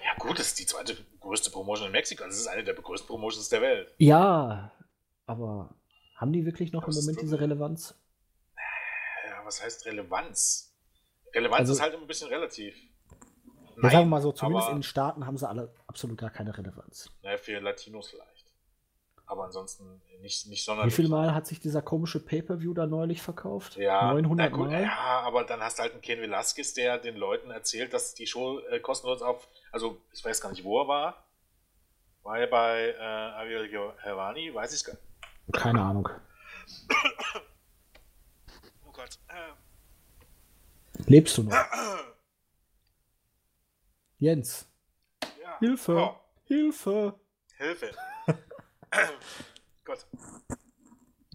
Ja, gut, das ist die zweite größte Promotion in Mexiko. Das ist eine der größten Promotions der Welt. Ja, aber haben die wirklich noch im Moment diese Relevanz? Ja, was heißt Relevanz? Relevanz also, ist halt immer ein bisschen relativ. Nein, sagen wir mal so, zumindest aber, in den Staaten haben sie alle absolut gar keine Relevanz. Naja, für Latinos vielleicht. Aber ansonsten nicht, nicht sonderlich. Wie viel Mal hat sich dieser komische Pay-Per-View da neulich verkauft? Ja, 900 gut, Mal? Ja, aber dann hast du halt einen Ken Velasquez, der den Leuten erzählt, dass die Show äh, kostenlos auf also ich weiß gar nicht, wo er war. War er bei äh, Ario Helvani? Weiß ich gar nicht. Keine Ahnung. oh Gott. Äh. Lebst du noch? Jens. Ja. Hilfe. Oh. Hilfe. Hilfe. Gott.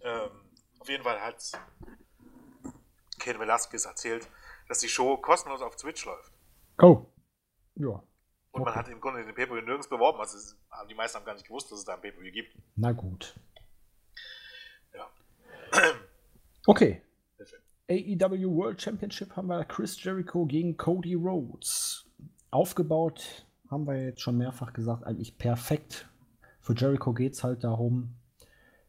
Ähm, auf jeden Fall hat Ken Velasquez erzählt, dass die Show kostenlos auf Twitch läuft. Oh. Ja. Und okay. man hat im Grunde den Pay-Per-View nirgends beworben. Also es, die meisten haben gar nicht gewusst, dass es da ein Pay-Per-View gibt. Na gut. Ja. Okay. AEW World Championship haben wir Chris Jericho gegen Cody Rhodes. Aufgebaut, haben wir jetzt schon mehrfach gesagt, eigentlich perfekt. Für Jericho geht es halt darum,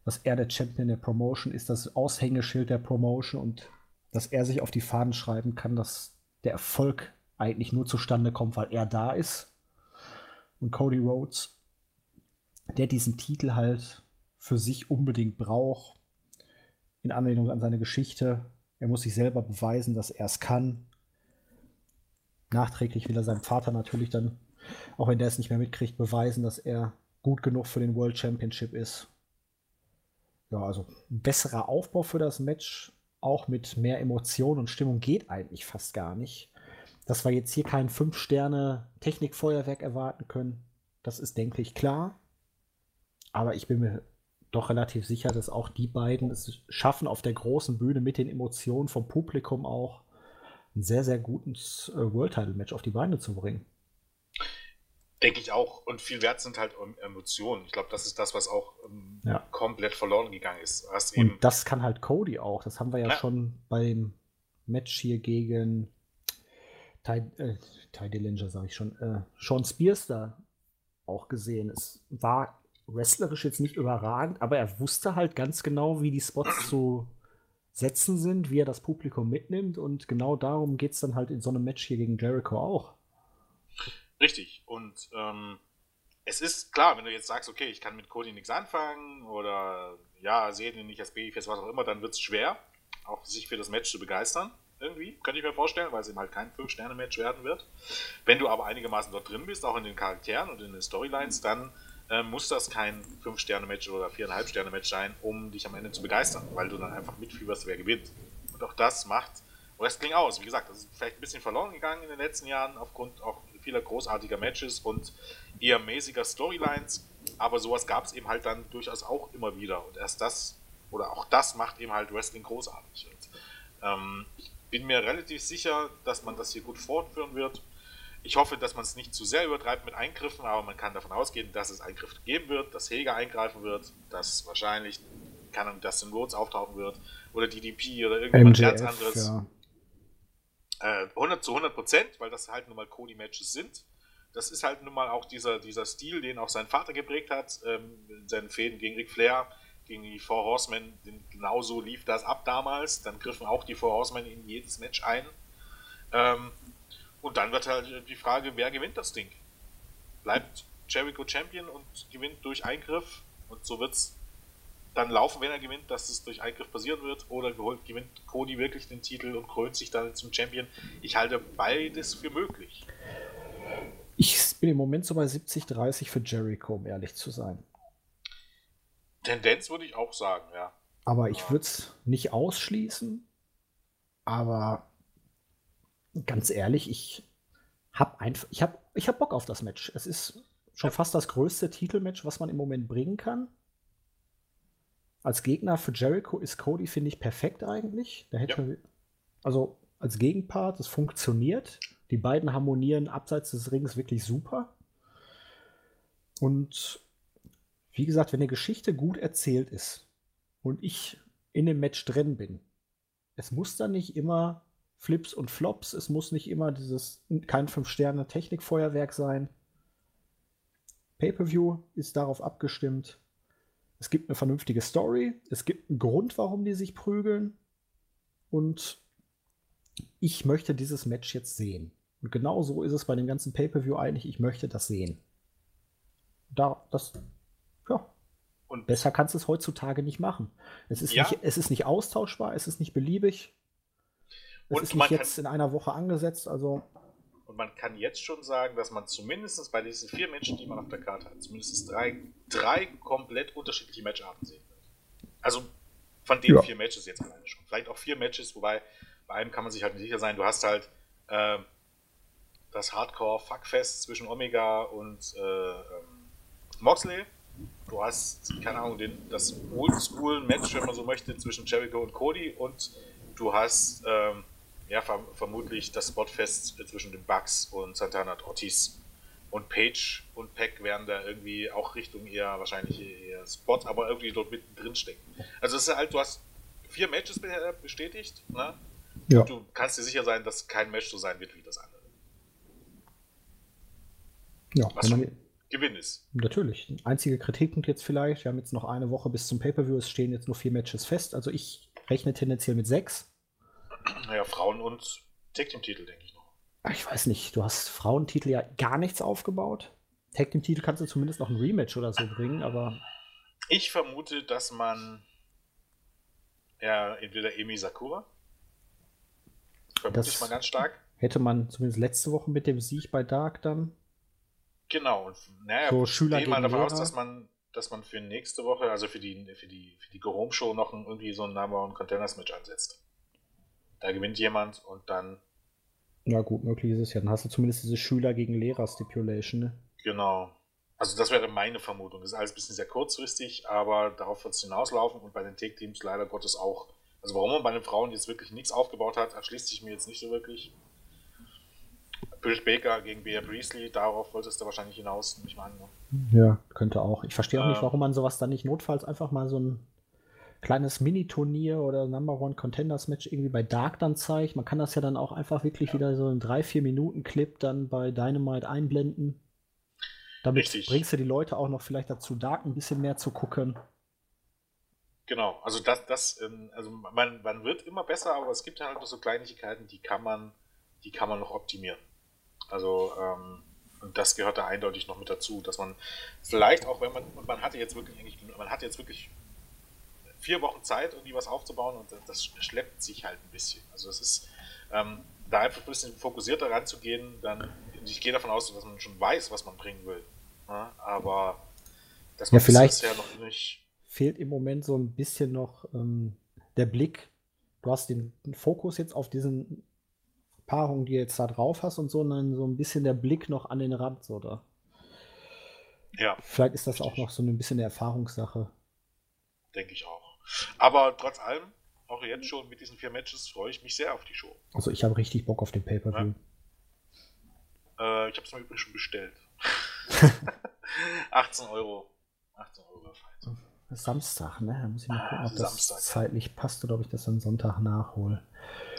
dass er der Champion der Promotion ist, das Aushängeschild der Promotion und dass er sich auf die Fahnen schreiben kann, dass der Erfolg eigentlich nur zustande kommt, weil er da ist und Cody Rhodes, der diesen Titel halt für sich unbedingt braucht, in Anlehnung an seine Geschichte. Er muss sich selber beweisen, dass er es kann. Nachträglich will er seinem Vater natürlich dann, auch wenn der es nicht mehr mitkriegt, beweisen, dass er gut genug für den World Championship ist. Ja, also besserer Aufbau für das Match, auch mit mehr Emotion und Stimmung geht eigentlich fast gar nicht. Dass wir jetzt hier kein 5-Sterne-Technikfeuerwerk erwarten können, das ist, denke ich, klar. Aber ich bin mir doch relativ sicher, dass auch die beiden es schaffen, auf der großen Bühne mit den Emotionen vom Publikum auch ein sehr, sehr gutes äh, World Title Match auf die Beine zu bringen. Denke ich auch. Und viel wert sind halt Emotionen. Ich glaube, das ist das, was auch ähm, ja. komplett verloren gegangen ist. Und das kann halt Cody auch. Das haben wir ja, ja. schon beim Match hier gegen Ty, äh, Ty Dillinger, sage ich schon, äh, Sean Spears da auch gesehen. Es war wrestlerisch jetzt nicht überragend, aber er wusste halt ganz genau, wie die Spots zu setzen sind, wie er das Publikum mitnimmt und genau darum geht es dann halt in so einem Match hier gegen Jericho auch. Richtig. Und ähm, es ist klar, wenn du jetzt sagst, okay, ich kann mit Cody nichts anfangen oder ja, sehe ihn nicht als Babyface, was auch immer, dann wird es schwer, auch sich für das Match zu begeistern irgendwie, könnte ich mir vorstellen, weil es eben halt kein 5-Sterne-Match werden wird. Wenn du aber einigermaßen dort drin bist, auch in den Charakteren und in den Storylines, dann äh, muss das kein 5-Sterne-Match oder 4,5-Sterne-Match sein, um dich am Ende zu begeistern, weil du dann einfach mitfieberst, wer gewinnt. Und auch das macht Wrestling aus. Wie gesagt, das ist vielleicht ein bisschen verloren gegangen in den letzten Jahren aufgrund auch vieler großartiger Matches und eher mäßiger Storylines, aber sowas gab es eben halt dann durchaus auch immer wieder. Und erst das, oder auch das macht eben halt Wrestling großartig. Und, ähm, ich bin mir relativ sicher, dass man das hier gut fortführen wird. Ich hoffe, dass man es nicht zu sehr übertreibt mit Eingriffen, aber man kann davon ausgehen, dass es Eingriffe geben wird, dass Heger eingreifen wird, dass wahrscheinlich kann Dustin Rhodes auftauchen wird oder DDP oder irgendwas ganz anderes. Ja. Äh, 100 zu 100 Prozent, weil das halt nun mal Cody-Matches sind. Das ist halt nun mal auch dieser, dieser Stil, den auch sein Vater geprägt hat, ähm, in seinen Fäden gegen Ric Flair, gegen die Four Horsemen. Genauso lief das ab damals. Dann griffen auch die Four Horsemen in jedes Match ein. Ähm, und dann wird halt die Frage, wer gewinnt das Ding? Bleibt Jericho Champion und gewinnt durch Eingriff und so wird es dann laufen, wenn er gewinnt, dass es durch Eingriff passieren wird oder gewinnt Cody wirklich den Titel und krönt sich dann zum Champion. Ich halte beides für möglich. Ich bin im Moment so bei 70-30 für Jericho, um ehrlich zu sein. Tendenz würde ich auch sagen, ja. Aber ich würde es nicht ausschließen. Aber ganz ehrlich, ich habe einfach, ich habe ich hab Bock auf das Match. Es ist schon fast das größte Titelmatch, was man im Moment bringen kann. Als Gegner für Jericho ist Cody, finde ich, perfekt eigentlich. Da hätte, ja. also als Gegenpart, es funktioniert. Die beiden harmonieren abseits des Rings wirklich super. Und wie gesagt, wenn eine Geschichte gut erzählt ist und ich in dem Match drin bin, es muss dann nicht immer Flips und Flops. Es muss nicht immer dieses kein Fünf-Sterne-Technikfeuerwerk sein. Pay-per-view ist darauf abgestimmt. Es gibt eine vernünftige Story. Es gibt einen Grund, warum die sich prügeln. Und ich möchte dieses Match jetzt sehen. Und genau so ist es bei dem ganzen Pay-per-view eigentlich. Ich möchte das sehen. Da, das, ja. Und besser kannst du es heutzutage nicht machen. Es ist, ja. nicht, es ist nicht austauschbar, es ist nicht beliebig. Das und ist nicht jetzt in einer Woche angesetzt, also. Und man kann jetzt schon sagen, dass man zumindest bei diesen vier Matches, die man auf der Karte hat, zumindest drei, drei komplett unterschiedliche Matcharten sehen wird. Also von den ja. vier Matches jetzt alleine schon. Vielleicht auch vier Matches, wobei bei einem kann man sich halt nicht sicher sein. Du hast halt äh, das Hardcore-Fuckfest zwischen Omega und äh, ähm, Moxley. Du hast, keine Ahnung, den, das Oldschool-Match, wenn man so möchte, zwischen Jericho und Cody und du hast ähm, ja, verm vermutlich das Spotfest zwischen den Bucks und Santana und Ortiz. Und Page und Peck werden da irgendwie auch Richtung eher wahrscheinlich eher Spot, aber irgendwie dort mittendrin stecken. Also es ist halt, du hast vier Matches bestätigt, ne? Ja. Und du kannst dir sicher sein, dass kein Match so sein wird wie das andere. Ja, Was schon man, Gewinn ist. Natürlich. Einziger Kritikpunkt jetzt vielleicht, wir haben jetzt noch eine Woche bis zum Pay-Per-View, es stehen jetzt nur vier Matches fest. Also ich rechne tendenziell mit sechs. Naja, Frauen- und Tag Team-Titel, denke ich noch. Ich weiß nicht, du hast Frauentitel ja gar nichts aufgebaut. Tag Team-Titel kannst du zumindest noch ein Rematch oder so bringen, aber. Ich vermute, dass man ja entweder Emi Sakura. Vermute das ich mal ganz stark. Hätte man zumindest letzte Woche mit dem Sieg bei Dark dann. Genau, und naja, so Schüler gehe mal davon Lehrer. aus, dass man, dass man für nächste Woche, also für die, für die, für die Go Home Show noch irgendwie so ein Number und Containers Match ansetzt. Da gewinnt jemand und dann. Ja, gut, möglich ist es ja. Dann hast du zumindest diese Schüler gegen Lehrer-Stipulation, ne? Genau. Also, das wäre meine Vermutung. Das ist alles ein bisschen sehr kurzfristig, aber darauf wird es hinauslaufen und bei den Take-Teams leider Gottes auch. Also, warum man bei den Frauen jetzt wirklich nichts aufgebaut hat, erschließt sich mir jetzt nicht so wirklich. Britt Baker gegen Bea Priestley, darauf wolltest du wahrscheinlich hinaus, ich mal an. Ne? Ja, könnte auch. Ich verstehe auch ähm, nicht, warum man sowas dann nicht notfalls einfach mal so ein kleines Mini-Turnier oder Number One Contenders Match irgendwie bei Dark dann zeigt. Man kann das ja dann auch einfach wirklich ja. wieder so einen 3-4 Minuten Clip dann bei Dynamite einblenden. Damit Richtig. bringst du die Leute auch noch vielleicht dazu, Dark ein bisschen mehr zu gucken. Genau, also das, das, ähm, also man, man wird immer besser, aber es gibt halt noch so Kleinigkeiten, die kann man, die kann man noch optimieren. Also, ähm, und das gehört da eindeutig noch mit dazu, dass man vielleicht auch, wenn man, man hatte jetzt wirklich man hatte jetzt wirklich vier Wochen Zeit, irgendwie was aufzubauen und das schleppt sich halt ein bisschen. Also es ist, ähm, da einfach ein bisschen fokussierter ranzugehen, dann, ich gehe davon aus, dass man schon weiß, was man bringen will. Ne? Aber das ja, vielleicht ja noch nicht. Fehlt im Moment so ein bisschen noch ähm, der Blick. Du hast den Fokus jetzt auf diesen Paarungen, die du jetzt da drauf hast und so, und dann so ein bisschen der Blick noch an den Rand, oder? Ja. Vielleicht ist das auch noch so ein bisschen eine Erfahrungssache. Denke ich auch. Aber trotz allem, auch jetzt schon mit diesen vier Matches, freue ich mich sehr auf die Show. Also ich habe richtig Bock auf den Pay-Per-View. Ja. Äh, ich habe es mir übrigens schon bestellt. 18 Euro. 18 Euro Fight. Samstag, ne? Da muss ich mal gucken, ob das Samstag, ja. zeitlich passt oder ob ich das am Sonntag nachhole.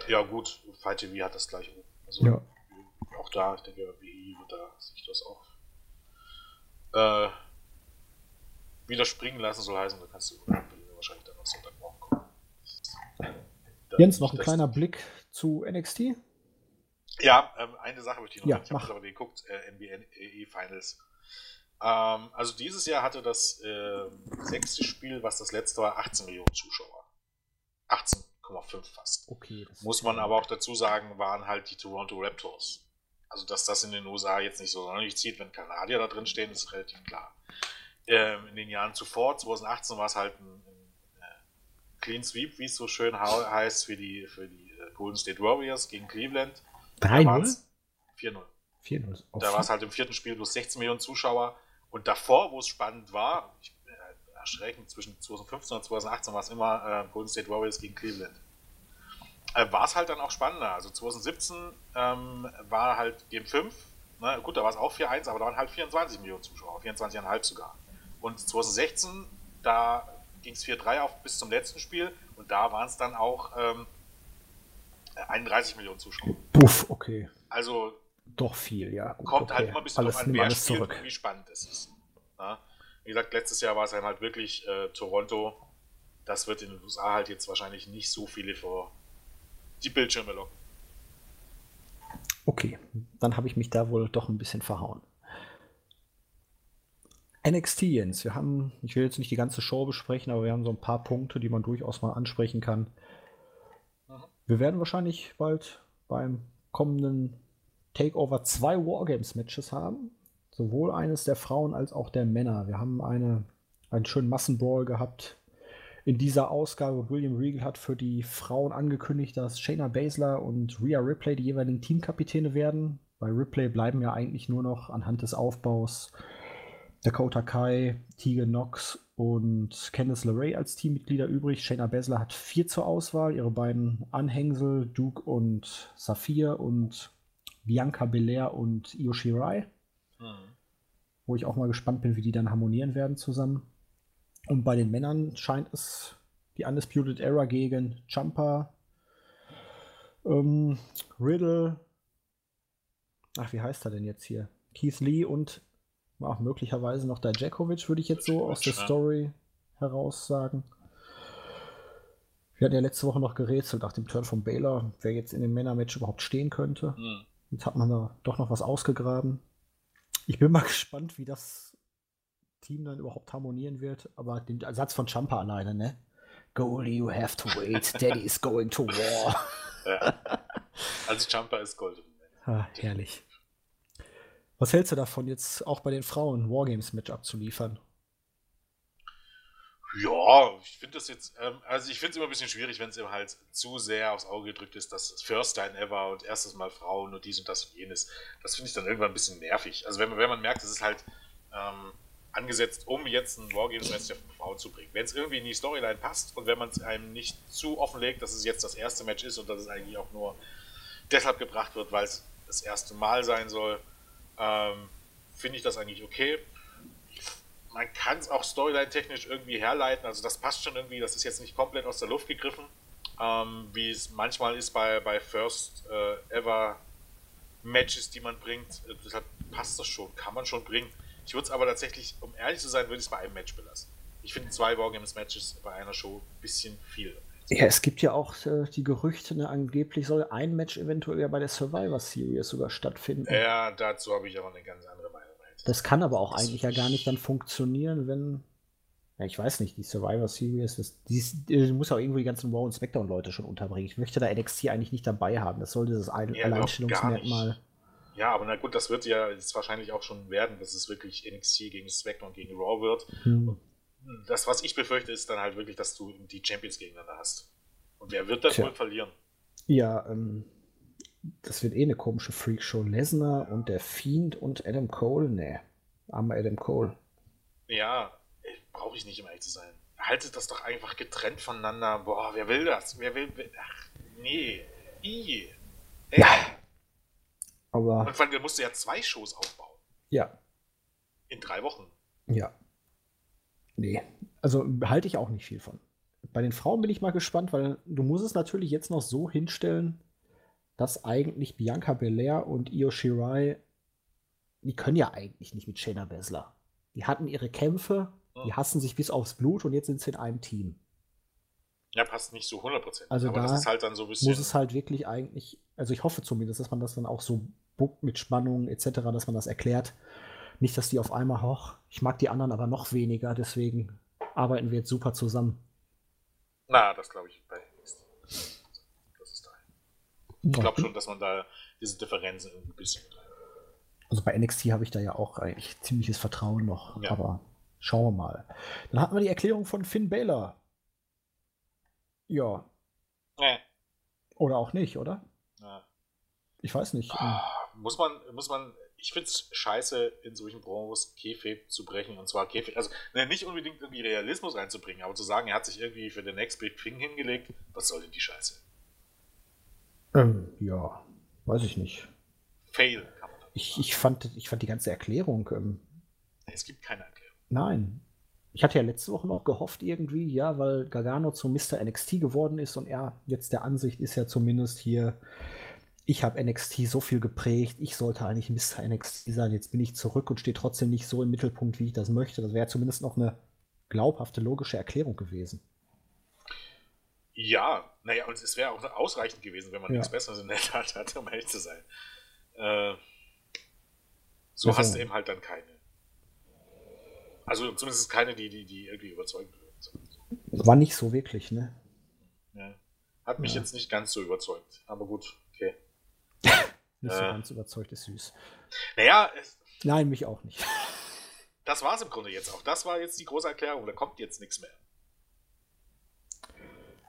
Ja, gut, Fight TV hat das gleich. Also, Ja. auch da, ich denke, WI wird da sich das auch äh, wieder springen lassen, soll heißen, da kannst du wahrscheinlich dann Jens, noch ein kleiner Blick zu NXT. Ja, ähm, eine Sache möchte ich noch Ja. Ich habe aber geguckt, äh, NBA EE Finals. Ähm, also dieses Jahr hatte das ähm, sechste Spiel, was das letzte war, 18 Millionen Zuschauer. 18,5 fast. Okay. Muss man aber auch dazu sagen, waren halt die Toronto Raptors. Also, dass das in den USA jetzt nicht so sonderlich zieht, wenn Kanadier da drin stehen, ist relativ klar. Ähm, in den Jahren zuvor, 2018, war es halt ein, äh, Clean Sweep, wie es so schön heißt, für die, für die äh, Golden State Warriors gegen Cleveland. Da 3-0? waren's 4-0. 4-0. Auf Da war es halt im vierten Spiel bloß 16 Millionen Zuschauer. Und davor, wo es spannend war, ich, äh, erschreckend, zwischen 2015 und 2018 war es immer äh, Golden State Warriors gegen Cleveland. Äh, war es halt dann auch spannender. Also 2017 ähm, war halt Game 5. Ne? Gut, da war es auch 4-1, aber da waren halt 24 Millionen Zuschauer, 24,5 sogar. Und 2016, da ging es 4-3 auf bis zum letzten Spiel und da waren es dann auch ähm, 31 Millionen Zuschauer. Puff, okay. Also Doch viel, ja. Gut, kommt halt okay. immer ein bisschen alles, drauf an, wer spielt zurück. wie spannend es ist. Ja? Wie gesagt, letztes Jahr war es dann halt wirklich äh, Toronto. Das wird in den USA halt jetzt wahrscheinlich nicht so viele vor die Bildschirme locken. Okay, dann habe ich mich da wohl doch ein bisschen verhauen. NXT, Jens. Wir haben, ich will jetzt nicht die ganze Show besprechen, aber wir haben so ein paar Punkte, die man durchaus mal ansprechen kann. Wir werden wahrscheinlich bald beim kommenden Takeover zwei Wargames-Matches haben. Sowohl eines der Frauen als auch der Männer. Wir haben eine, einen schönen Massenbrawl gehabt. In dieser Ausgabe William Regal hat für die Frauen angekündigt, dass Shayna Baszler und Rhea Ripley die jeweiligen Teamkapitäne werden. Bei Ripley bleiben ja eigentlich nur noch anhand des Aufbaus Dakota Kai, Tegan Knox und Candice LeRae als Teammitglieder übrig. Shayna Baszler hat vier zur Auswahl. Ihre beiden Anhängsel, Duke und Saphir und Bianca Belair und Io Shirai wo ich auch mal gespannt bin, wie die dann harmonieren werden zusammen. Und bei den Männern scheint es die Undisputed Era gegen Champa, ähm, Riddle, ach, wie heißt er denn jetzt hier? Keith Lee und ach, möglicherweise noch Dijakovic, würde ich jetzt so aus der. Story heraus sagen. Wir hatten ja letzte Woche noch gerätselt nach dem Turn von Baylor, wer jetzt in dem Männermatch überhaupt stehen könnte. Hm. Jetzt hat man da doch noch was ausgegraben. Ich bin mal gespannt, wie das Team dann überhaupt harmonieren wird. Aber den Satz von Champa alleine, ne? Goalie, you have to wait. Daddy is going to war. Ja. Also Jumper ist Gold. Ah, herrlich. Was hältst du davon, jetzt auch bei den Frauen Wargames-Match abzuliefern? Ja, ich finde das jetzt, ähm, also ich finde es immer ein bisschen schwierig, wenn es eben halt zu sehr aufs Auge gedrückt ist, dass First Time ever und erstes Mal Frauen und dies und das und jenes. Das finde ich dann irgendwann ein bisschen nervig. Also wenn man, wenn man merkt, es ist halt ähm, angesetzt, um jetzt ein Wargames-Match der Frauen zu bringen. Wenn es irgendwie in die Storyline passt und wenn man es einem nicht zu offenlegt, dass es jetzt das erste Match ist und dass es eigentlich auch nur deshalb gebracht wird, weil es das erste Mal sein soll, ähm, finde ich das eigentlich okay man kann es auch storyline-technisch irgendwie herleiten. Also das passt schon irgendwie, das ist jetzt nicht komplett aus der Luft gegriffen, ähm, wie es manchmal ist bei, bei First äh, Ever Matches, die man bringt. Deshalb passt das schon, kann man schon bringen. Ich würde es aber tatsächlich, um ehrlich zu sein, würde ich es bei einem Match belassen. Ich finde zwei Wargames-Matches bei einer Show ein bisschen viel. Ja, es gibt ja auch äh, die Gerüchte, ne, angeblich soll ein Match eventuell ja bei der Survivor Series sogar stattfinden. Ja, dazu habe ich aber eine ganz andere Meinung. Das kann aber auch Das- eigentlich ja gar nicht dann funktionieren, wenn. Ja, ich weiß nicht, die Survivor Series, das, die, ist- die muss auch irgendwo die ganzen Raw und SmackDown-Leute schon unterbringen. Ich möchte da NXT eigentlich nicht dabei haben. Das soll dieses ein Ja, Alleinstellungsmerkmal. Ja, aber na gut, das wird ja jetzt wahrscheinlich auch schon werden, dass es wirklich NXT gegen SmackDown gegen Raw wird. Hm. Das, was ich befürchte, ist dann halt wirklich, dass du die Champions gegeneinander hast. Und wer wird das Tja. wohl verlieren? Ja, ähm, das wird eh eine komische Freakshow. Lesnar und der Fiend und Adam Cole? Nee, armer Adam Cole. Ja, brauche ich nicht, um ehrlich zu sein. Haltet das doch einfach getrennt voneinander. Boah, wer will das? Wer will. Ach, nee. I. Ey. Ja. Aber. Und vor allem, der musste ja zwei Shows aufbauen. Ja. In drei Wochen. Ja. Nee. Also halte ich auch nicht viel von. Bei den Frauen bin ich mal gespannt, weil du musst es natürlich jetzt noch so hinstellen, dass eigentlich Bianca Belair und Io Shirai, die können ja eigentlich nicht mit Shayna Baszler. Die hatten ihre Kämpfe, die hassen sich bis aufs Blut und jetzt sind sie in einem Team. Ja, passt nicht so 100%. Also aber da das ist halt dann so ein bisschen. Muss es halt wirklich eigentlich, also ich hoffe zumindest, dass man das dann auch so buckt mit Spannung etc., dass man das erklärt. Nicht, dass die auf einmal, hoch, ich mag die anderen aber noch weniger, deswegen arbeiten wir jetzt super zusammen. Na, das glaube ich bei NXT. Das ist da. Ich glaube schon, dass man da diese Differenzen ein bisschen. Also bei NXT habe ich da ja auch eigentlich ziemliches Vertrauen noch, Ja. aber schauen wir mal. Dann hatten wir die Erklärung von Finn Balor. Ja, Nee. oder auch nicht, oder? Ja. Ich weiß nicht. Ah, Muss man, muss man, ich finde es scheiße, in solchen Promos Kayfabe zu brechen. Und zwar Kayfabe, also ne, nicht unbedingt irgendwie Realismus reinzubringen, aber zu sagen, er hat sich irgendwie für den Next Big Thing hingelegt, was soll denn die Scheiße? Ähm, ja, weiß ich nicht. Fail. Ich, ich, fand, ich fand die ganze Erklärung, ähm, Es gibt keine Erklärung. nein. Ich hatte ja letzte Woche noch gehofft irgendwie, ja, weil Gargano zum Mr. NXT geworden ist und er jetzt der Ansicht ist ja zumindest hier, ich habe NXT so viel geprägt, ich sollte eigentlich Mr. NXT sein, jetzt bin ich zurück und stehe trotzdem nicht so im Mittelpunkt, wie ich das möchte. Das wäre zumindest noch eine glaubhafte, logische Erklärung gewesen. Ja, naja, und es wäre auch ausreichend gewesen, wenn man Ja. nichts Besseres in der Tat hatte, um ehrlich zu sein. Äh, so Also- hast du eben halt dann keine. Also zumindest keine, die, die, die irgendwie überzeugt wird. War nicht so wirklich, ne? Ja. Hat mich Ja. jetzt nicht ganz so überzeugt. Aber gut. Nicht so Äh. ganz überzeugt ist süß. Naja, es, Nein, mich auch nicht. das war es im Grunde jetzt auch. Das war jetzt die große Erklärung. Da kommt jetzt nichts mehr.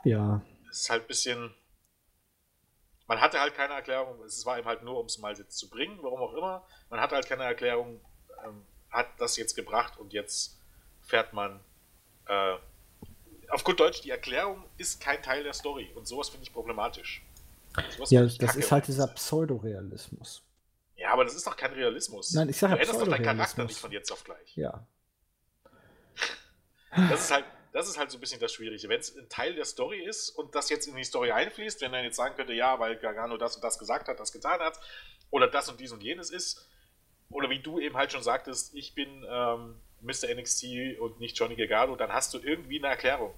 Ja, Es ist halt ein bisschen. Man hatte halt keine Erklärung. Es war eben halt nur, um es mal jetzt zu bringen, warum auch immer. Man hatte halt keine Erklärung, ähm, hat das jetzt gebracht und jetzt fährt man. Äh, auf gut Deutsch, die Erklärung ist kein Teil der Story und sowas finde ich problematisch. Sowas ja das kacke, ist halt dieser. Pseudorealismus. Ja, aber das ist doch kein Realismus. Nein, ich sag ja du änderst doch deinen Charakter nicht von jetzt auf gleich. Ja. Das ist halt, das ist halt so ein bisschen das Schwierige. Wenn es ein Teil der Story ist und das jetzt in die Story einfließt, wenn er jetzt sagen könnte, ja, weil Gargano das und das gesagt hat, das getan hat, oder das und dies und jenes ist, oder wie du eben halt schon sagtest, ich bin ähm, Mr. NXT und nicht Johnny Gargano, dann hast du irgendwie eine Erklärung.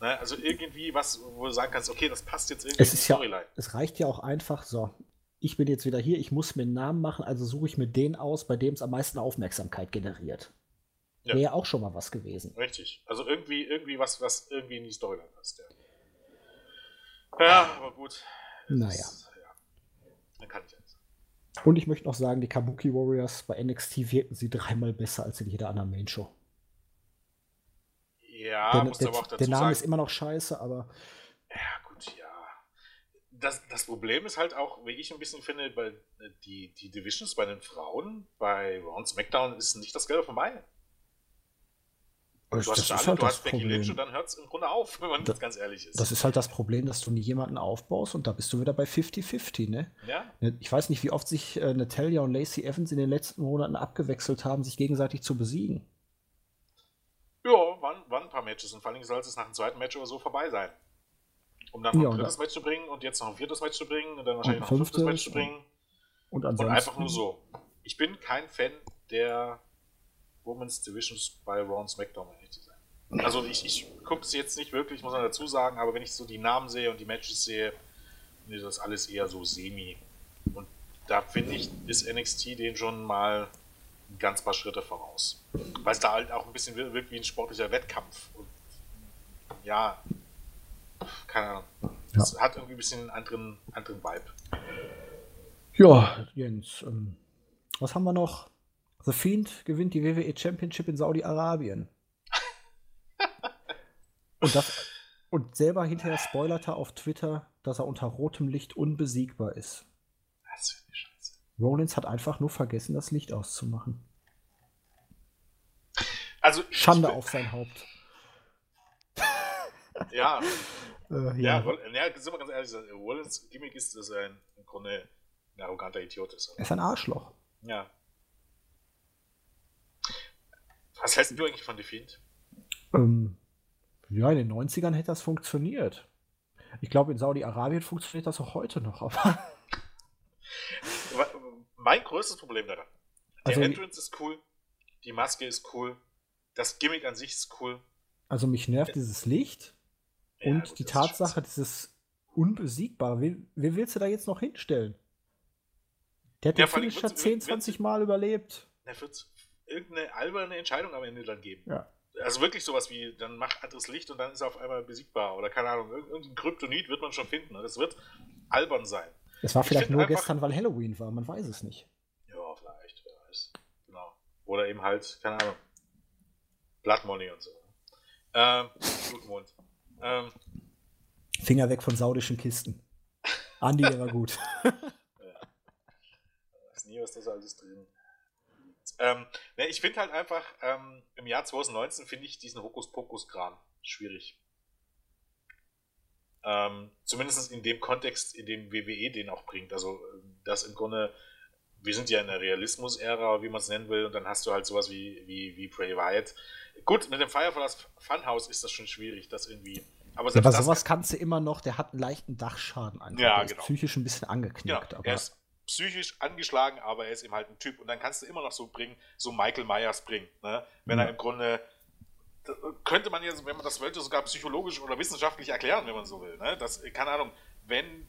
Ne? Also irgendwie was, wo du sagen kannst, okay, das passt jetzt irgendwie Es in die ist ja, Storyline. es reicht ja auch einfach so. Ich bin jetzt wieder hier, ich muss mir einen Namen machen, also suche ich mir den aus, bei dem es am meisten Aufmerksamkeit generiert. Ja. Wäre ja auch schon mal was gewesen. Richtig. Also irgendwie, irgendwie was, was irgendwie in die Storyline passt. Ja, ja aber gut. Naja. Das, ja. Dann kann ich jetzt. Und ich möchte noch sagen, die Kabuki Warriors bei NXT wirken sie dreimal besser als in jeder anderen Main Show. Ja, der, musst der, aber auch dazu der Name sagen. ist immer noch scheiße, aber Ja, gut, ja. Das, das Problem ist halt auch, wie ich ein bisschen finde, bei äh, die, die Divisions bei den Frauen, bei Raw und SmackDown ist nicht das Gelbe vom Ei. Du das, hast ist Charlotte, halt du hast Becky Lynch und dann hört es im Grunde auf, wenn man Das- ganz ehrlich ist. Das ist halt das Problem, dass du nie jemanden aufbaust und da bist du wieder bei 50-50, ne? ja? Ich weiß nicht, wie oft sich äh, Natalia und Lacey Evans in den letzten Monaten abgewechselt haben, sich gegenseitig zu besiegen. ja, waren, waren ein paar Matches und vor allem soll es nach dem zweiten Match oder so vorbei sein. Um dann noch Ja, ein und drittes Match zu bringen und jetzt noch ein viertes Match zu bringen und dann wahrscheinlich ein noch ein fünftes Match zu bringen. Und Und ansonsten. einfach nur so. Ich bin kein Fan der Women's Divisions bei Raw und SmackDown, ehrlich zu sein. Also ich, ich gucke es jetzt nicht wirklich, muss man dazu sagen, aber wenn ich so die Namen sehe und die Matches sehe, ist das alles eher so semi. Und da finde ich, ist NXT den schon mal ganz paar Schritte voraus. Weil es da halt auch ein bisschen wir- wirkt wie ein sportlicher Wettkampf. Und ja, keine Ahnung. Es hat irgendwie ein bisschen einen anderen, anderen Vibe. Ja, Jens, ähm, was haben wir noch? The Fiend gewinnt die WWE Championship in Saudi-Arabien. und, das, und selber hinterher spoilerte auf Twitter, dass er unter rotem Licht unbesiegbar ist. Das finde ich. Rollins hat einfach nur vergessen, das Licht auszumachen. Also, Schande auf sein Haupt. Ja, Äh, ja, ja. Ja, sind wir ganz ehrlich, Rollins Gimmick ist, dass er im Grunde ein arroganter Idiot ist. Er ist ein Arschloch. Ja. Was hältst du eigentlich von Defiant? Ähm, ja, in den 90ern hätte das funktioniert. Ich glaube, in Saudi-Arabien funktioniert das auch heute noch, aber. Mein größtes Problem daran. Der also, Entrance ist cool, die Maske ist cool, das Gimmick an sich ist cool. Also mich nervt dieses Licht ja, und gut, die Tatsache, dieses Unbesiegbare. Wen, wen, willst du da jetzt noch hinstellen? Der hat ja, den Finish 10, 20 Mal überlebt. Da wird irgendeine alberne Entscheidung am Ende dann geben. Ja. Also wirklich sowas wie, dann mach anderes Licht und dann ist er auf einmal besiegbar. Oder keine Ahnung, irgendein Kryptonit wird man schon finden. Das wird albern sein. Es war vielleicht nur einfach, gestern, weil Halloween war, man weiß es nicht. Ja, vielleicht, wer weiß. Genau. Oder eben halt, keine Ahnung, Blood Money und so. Ähm, Blutmond. Ähm, Finger weg von saudischen Kisten. Andi, der war gut. ja. Ich weiß nie, was da so alles drin ähm, ne, ich finde halt einfach, ähm, im Jahr 2019 finde ich diesen Hokuspokus-Kram schwierig. Ähm, zumindest in dem Kontext, in dem WWE den auch bringt. Also, das im Grunde, wir sind ja in der Realismus-Ära, wie man es nennen will, und dann hast du halt sowas wie, wie, wie Bray Wyatt. Gut, mit dem Fireflies Funhouse ist das schon schwierig, das irgendwie. Aber, ja, aber sowas kannst du immer noch, der hat einen leichten Dachschaden einfach. Ja, genau. psychisch ein bisschen angeknickt. Genau. Er ist psychisch angeschlagen, aber er ist eben halt ein Typ. Und dann kannst du immer noch so bringen, so Michael Myers bringen. Ne? Wenn ja. er im Grunde, könnte man jetzt, wenn man das wollte, sogar psychologisch oder wissenschaftlich erklären, wenn man so will. Ne? Das, keine Ahnung, wenn,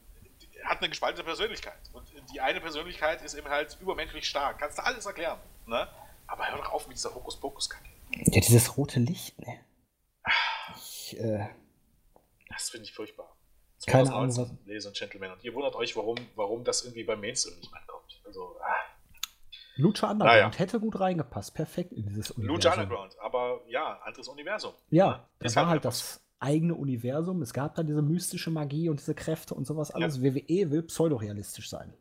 hat eine gespaltene Persönlichkeit. Und die eine Persönlichkeit ist eben halt übermenschlich stark. Kannst du alles erklären. Ne? Aber hör doch auf mit dieser Hokuspokus-Kacke. Ja, dieses rote Licht, ne? Ich, äh, das finde ich furchtbar. Keine Ahnung. Ladies and Gentlemen. Und ihr wundert euch, warum, warum das irgendwie beim Mainstream nicht ankommt. Also, ah. Lucha Underground naja. hätte gut reingepasst. Perfekt in dieses Universum. Lucha Underground, aber ja, anderes Universum. Ja, das war halt das eigene Universum. Es gab da diese mystische Magie und diese Kräfte und sowas alles. Ja. WWE will pseudorealistisch sein.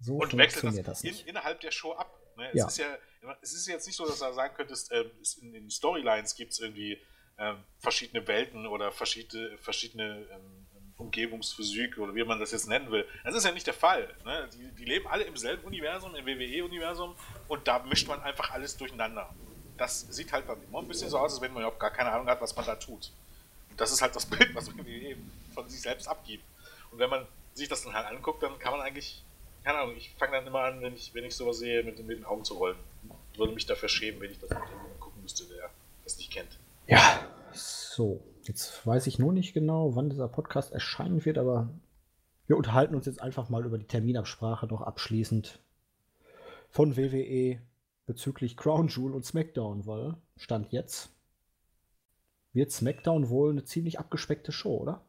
So und wechselt das, das in, innerhalb der Show ab. Ne? Es, ja. Ist ja, es ist jetzt nicht so, dass du sagen könntest, äh, in den Storylines gibt es irgendwie äh, verschiedene Welten oder verschiedene, verschiedene ähm, Umgebungsphysik oder wie man das jetzt nennen will. Das ist ja nicht der Fall. Ne? Die, die, leben alle im selben Universum, im WWE-Universum und da mischt man einfach alles durcheinander. Das sieht halt dann immer ein bisschen so aus, als wenn man überhaupt gar keine Ahnung hat, was man da tut. Und das ist halt das Bild, was WWE von sich selbst abgibt. Und wenn man sich das dann halt anguckt, dann kann man eigentlich, keine Ahnung, ich fange dann immer an, wenn ich, wenn ich sowas sehe, mit, mit den Augen zu rollen. Ich würde mich dafür schämen, wenn ich das mit gucken müsste, der das nicht kennt. Ja, so. Jetzt weiß ich nur nicht genau, wann dieser Podcast erscheinen wird, aber wir unterhalten uns jetzt einfach mal über die Terminabsprache noch abschließend von WWE bezüglich Crown Jewel und SmackDown, weil Stand jetzt wird SmackDown wohl eine ziemlich abgespeckte Show, oder?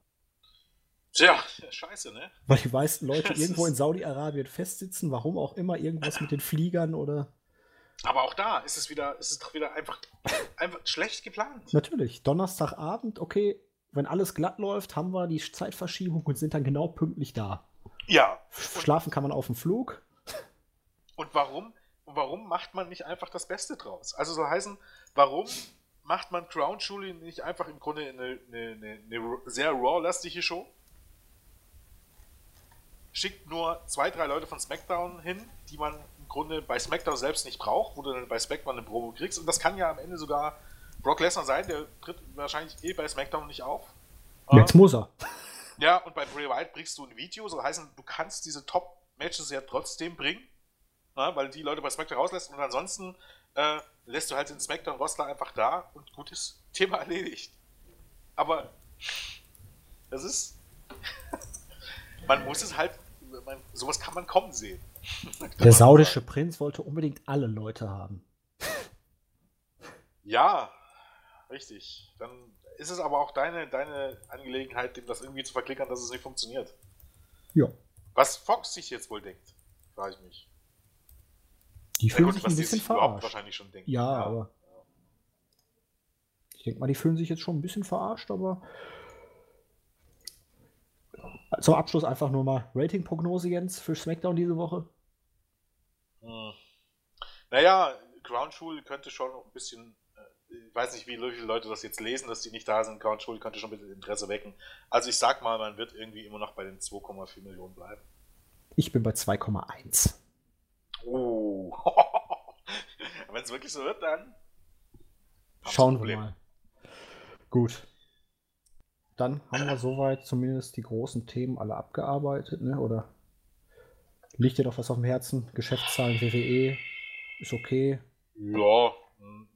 Tja, scheiße, ne? Weil die meisten Leute das irgendwo in Saudi-Arabien festsitzen, warum auch immer, irgendwas mit den Fliegern oder. Aber auch da ist es wieder, ist es doch wieder einfach, einfach schlecht geplant. Natürlich. Donnerstagabend, okay, wenn alles glatt läuft, haben wir die Zeitverschiebung und sind dann genau pünktlich da. Ja. Schlafen kann man auf dem Flug. Und warum, warum macht man nicht einfach das Beste draus? Also so heißen, warum macht man Crown Jewel nicht einfach im Grunde eine, eine, eine sehr raw-lastige Show? Schickt nur zwei, drei Leute von SmackDown hin, die man Grunde bei SmackDown selbst nicht braucht, wo du dann bei SmackDown eine Promo kriegst. Und das kann ja am Ende sogar Brock Lesnar sein, der tritt wahrscheinlich eh bei SmackDown nicht auf. Jetzt muss er. Ja, und bei Bray Wyatt bringst du ein Video, so heißen, du kannst diese Top-Matches ja trotzdem bringen, na, weil die Leute bei SmackDown rauslässt und ansonsten äh, lässt du halt den SmackDown-Roster einfach da und gutes Thema erledigt. Aber das ist. man muss es halt. Man, sowas kann man kommen sehen. Der saudische Prinz wollte unbedingt alle Leute haben. Ja, richtig. Dann ist es aber auch deine, deine Angelegenheit, dem das irgendwie zu verklickern, dass es nicht funktioniert. Ja. Was Fox sich jetzt wohl denkt, frage ich mich. Die fühlen gut, sich ein bisschen verarscht. Wahrscheinlich schon denken. Ja, ja. aber. Ich denke mal, die fühlen sich jetzt schon ein bisschen verarscht, aber. Zum Abschluss einfach nur mal Rating-Prognose, Jens, für SmackDown diese Woche. Hm. Naja, Ground Jewel könnte schon ein bisschen, äh, ich weiß nicht, wie viele Leute das jetzt lesen, dass die nicht da sind. Ground Jewel könnte schon ein bisschen Interesse wecken. Also ich sag mal, man wird irgendwie immer noch bei den 2,4 Millionen bleiben. Ich bin bei 2,1. Oh. Wenn es wirklich so wird, dann. Schauen wir mal. Gut. Dann haben wir soweit zumindest die großen Themen alle abgearbeitet, ne? Oder liegt dir doch was auf dem Herzen? Geschäftszahlen, WWE, ist okay. Ja,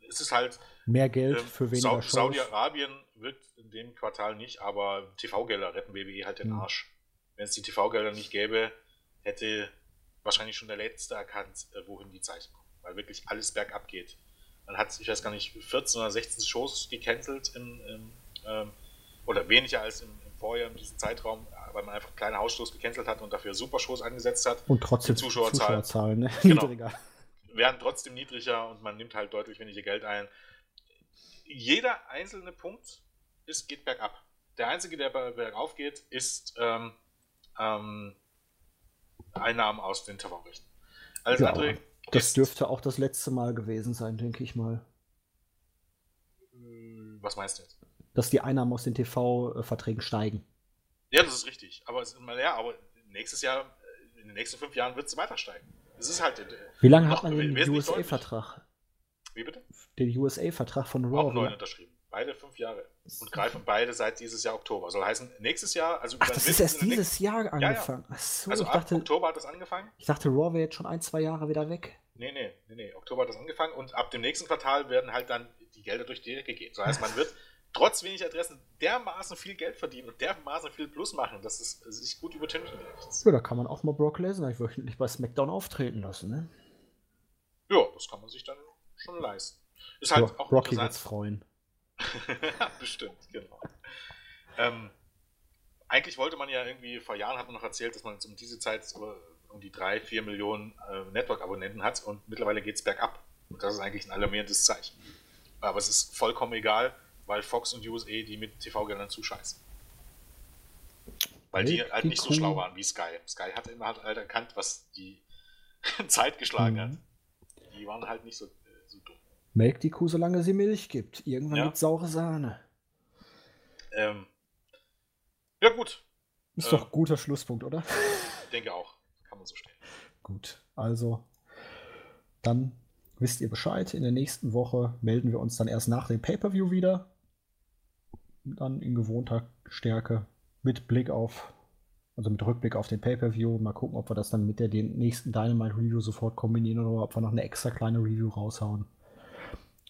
es ist halt. Mehr Geld ähm, für weniger Shows. Saudi-Arabien wird in dem Quartal nicht, aber TV-Gelder retten WWE halt den hm. Arsch. Wenn es die TV-Gelder nicht gäbe, hätte wahrscheinlich schon der Letzte erkannt, äh, wohin die Zeichen kommen. Weil wirklich alles bergab geht. Man hat, ich weiß gar nicht, 14 oder 16 Shows gecancelt im, im ähm, oder weniger als im, im, Vorjahr in diesem Zeitraum, weil man einfach kleine Hausshows gecancelt hat und dafür Super-Shows angesetzt hat. Und trotzdem die Zuschauerzahlen, Zuschauerzahlen ne? genau, niedriger. Werden trotzdem niedriger und man nimmt halt deutlich weniger Geld ein. Jeder einzelne Punkt ist, geht bergab. Der einzige, der bergauf geht, ist ähm, ähm, Einnahmen aus den Terrorrechten. Alles ja, andere. Das dürfte auch das letzte Mal gewesen sein, denke ich mal. Was meinst du jetzt? Dass die Einnahmen aus den TV-Verträgen steigen. Ja, das ist richtig. Aber, ja, aber nächstes Jahr, in den nächsten fünf Jahren wird es weiter steigen. Es ist halt. Äh, Wie lange hat man den USA-Vertrag? Wie bitte? Den USA-Vertrag von Raw. Auch neu unterschrieben. Beide fünf Jahre. Und greifen beide seit dieses Jahr Oktober. Soll heißen, nächstes Jahr, also Ach, das ist erst dieses Jahr angefangen. Ja, ja. So, also ab dachte, Oktober hat das angefangen. Ich dachte, Raw wäre jetzt schon ein, zwei Jahre wieder weg. Nee, nee, nee, nee. Oktober hat das angefangen und ab dem nächsten Quartal werden halt dann die Gelder durch die Decke gehen. So heißt, man wird trotz wenig Adressen dermaßen viel Geld verdienen und dermaßen viel Plus machen, dass es sich gut übertünchen lässt. Ja, da kann man auch mal Brock Lesnar wöchentlich bei SmackDown auftreten lassen, ne? Ja, das kann man sich dann schon leisten. Ist halt Bro auch Rocky wird's freuen. Bestimmt, genau. Ähm, eigentlich wollte man ja irgendwie, vor Jahren hat man noch erzählt, dass man jetzt um diese Zeit um die drei, vier Millionen äh, Network-Abonnenten hat und mittlerweile geht es bergab. Und das ist eigentlich ein alarmierendes Zeichen. Aber es ist vollkommen egal, weil Fox und USA die mit TV-Geldern zuscheißen. Weil die halt nicht so schlau waren wie Sky. Sky hat immer halt erkannt, was die Zeit geschlagen mhm. hat. Die waren halt nicht so, äh, so dumm. Melkt die Kuh, solange sie Milch gibt. Irgendwann ja. gibt saure Sahne. Ähm, ja, gut. Ist ähm, doch ein guter Schlusspunkt, oder? Ich denke auch. Kann man so stellen. Gut. Also, dann wisst ihr Bescheid. In der nächsten Woche melden wir uns dann erst nach dem Pay-Per-View wieder. Dann in gewohnter Stärke. Mit Blick auf, also mit Rückblick auf den Pay-Per-View. Mal gucken, ob wir das dann mit der den nächsten Dynamite-Review sofort kombinieren oder ob wir noch eine extra kleine Review raushauen.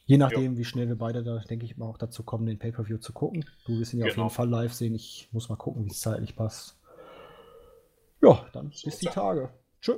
Je nachdem, jo. wie schnell wir beide da, denke ich mal, auch dazu kommen, den Pay-Per-View zu gucken. Du wirst ihn ja genau. auf jeden Fall live sehen. Ich muss mal gucken, wie es zeitlich passt. Ja, dann so bis die Tage. Tschüss.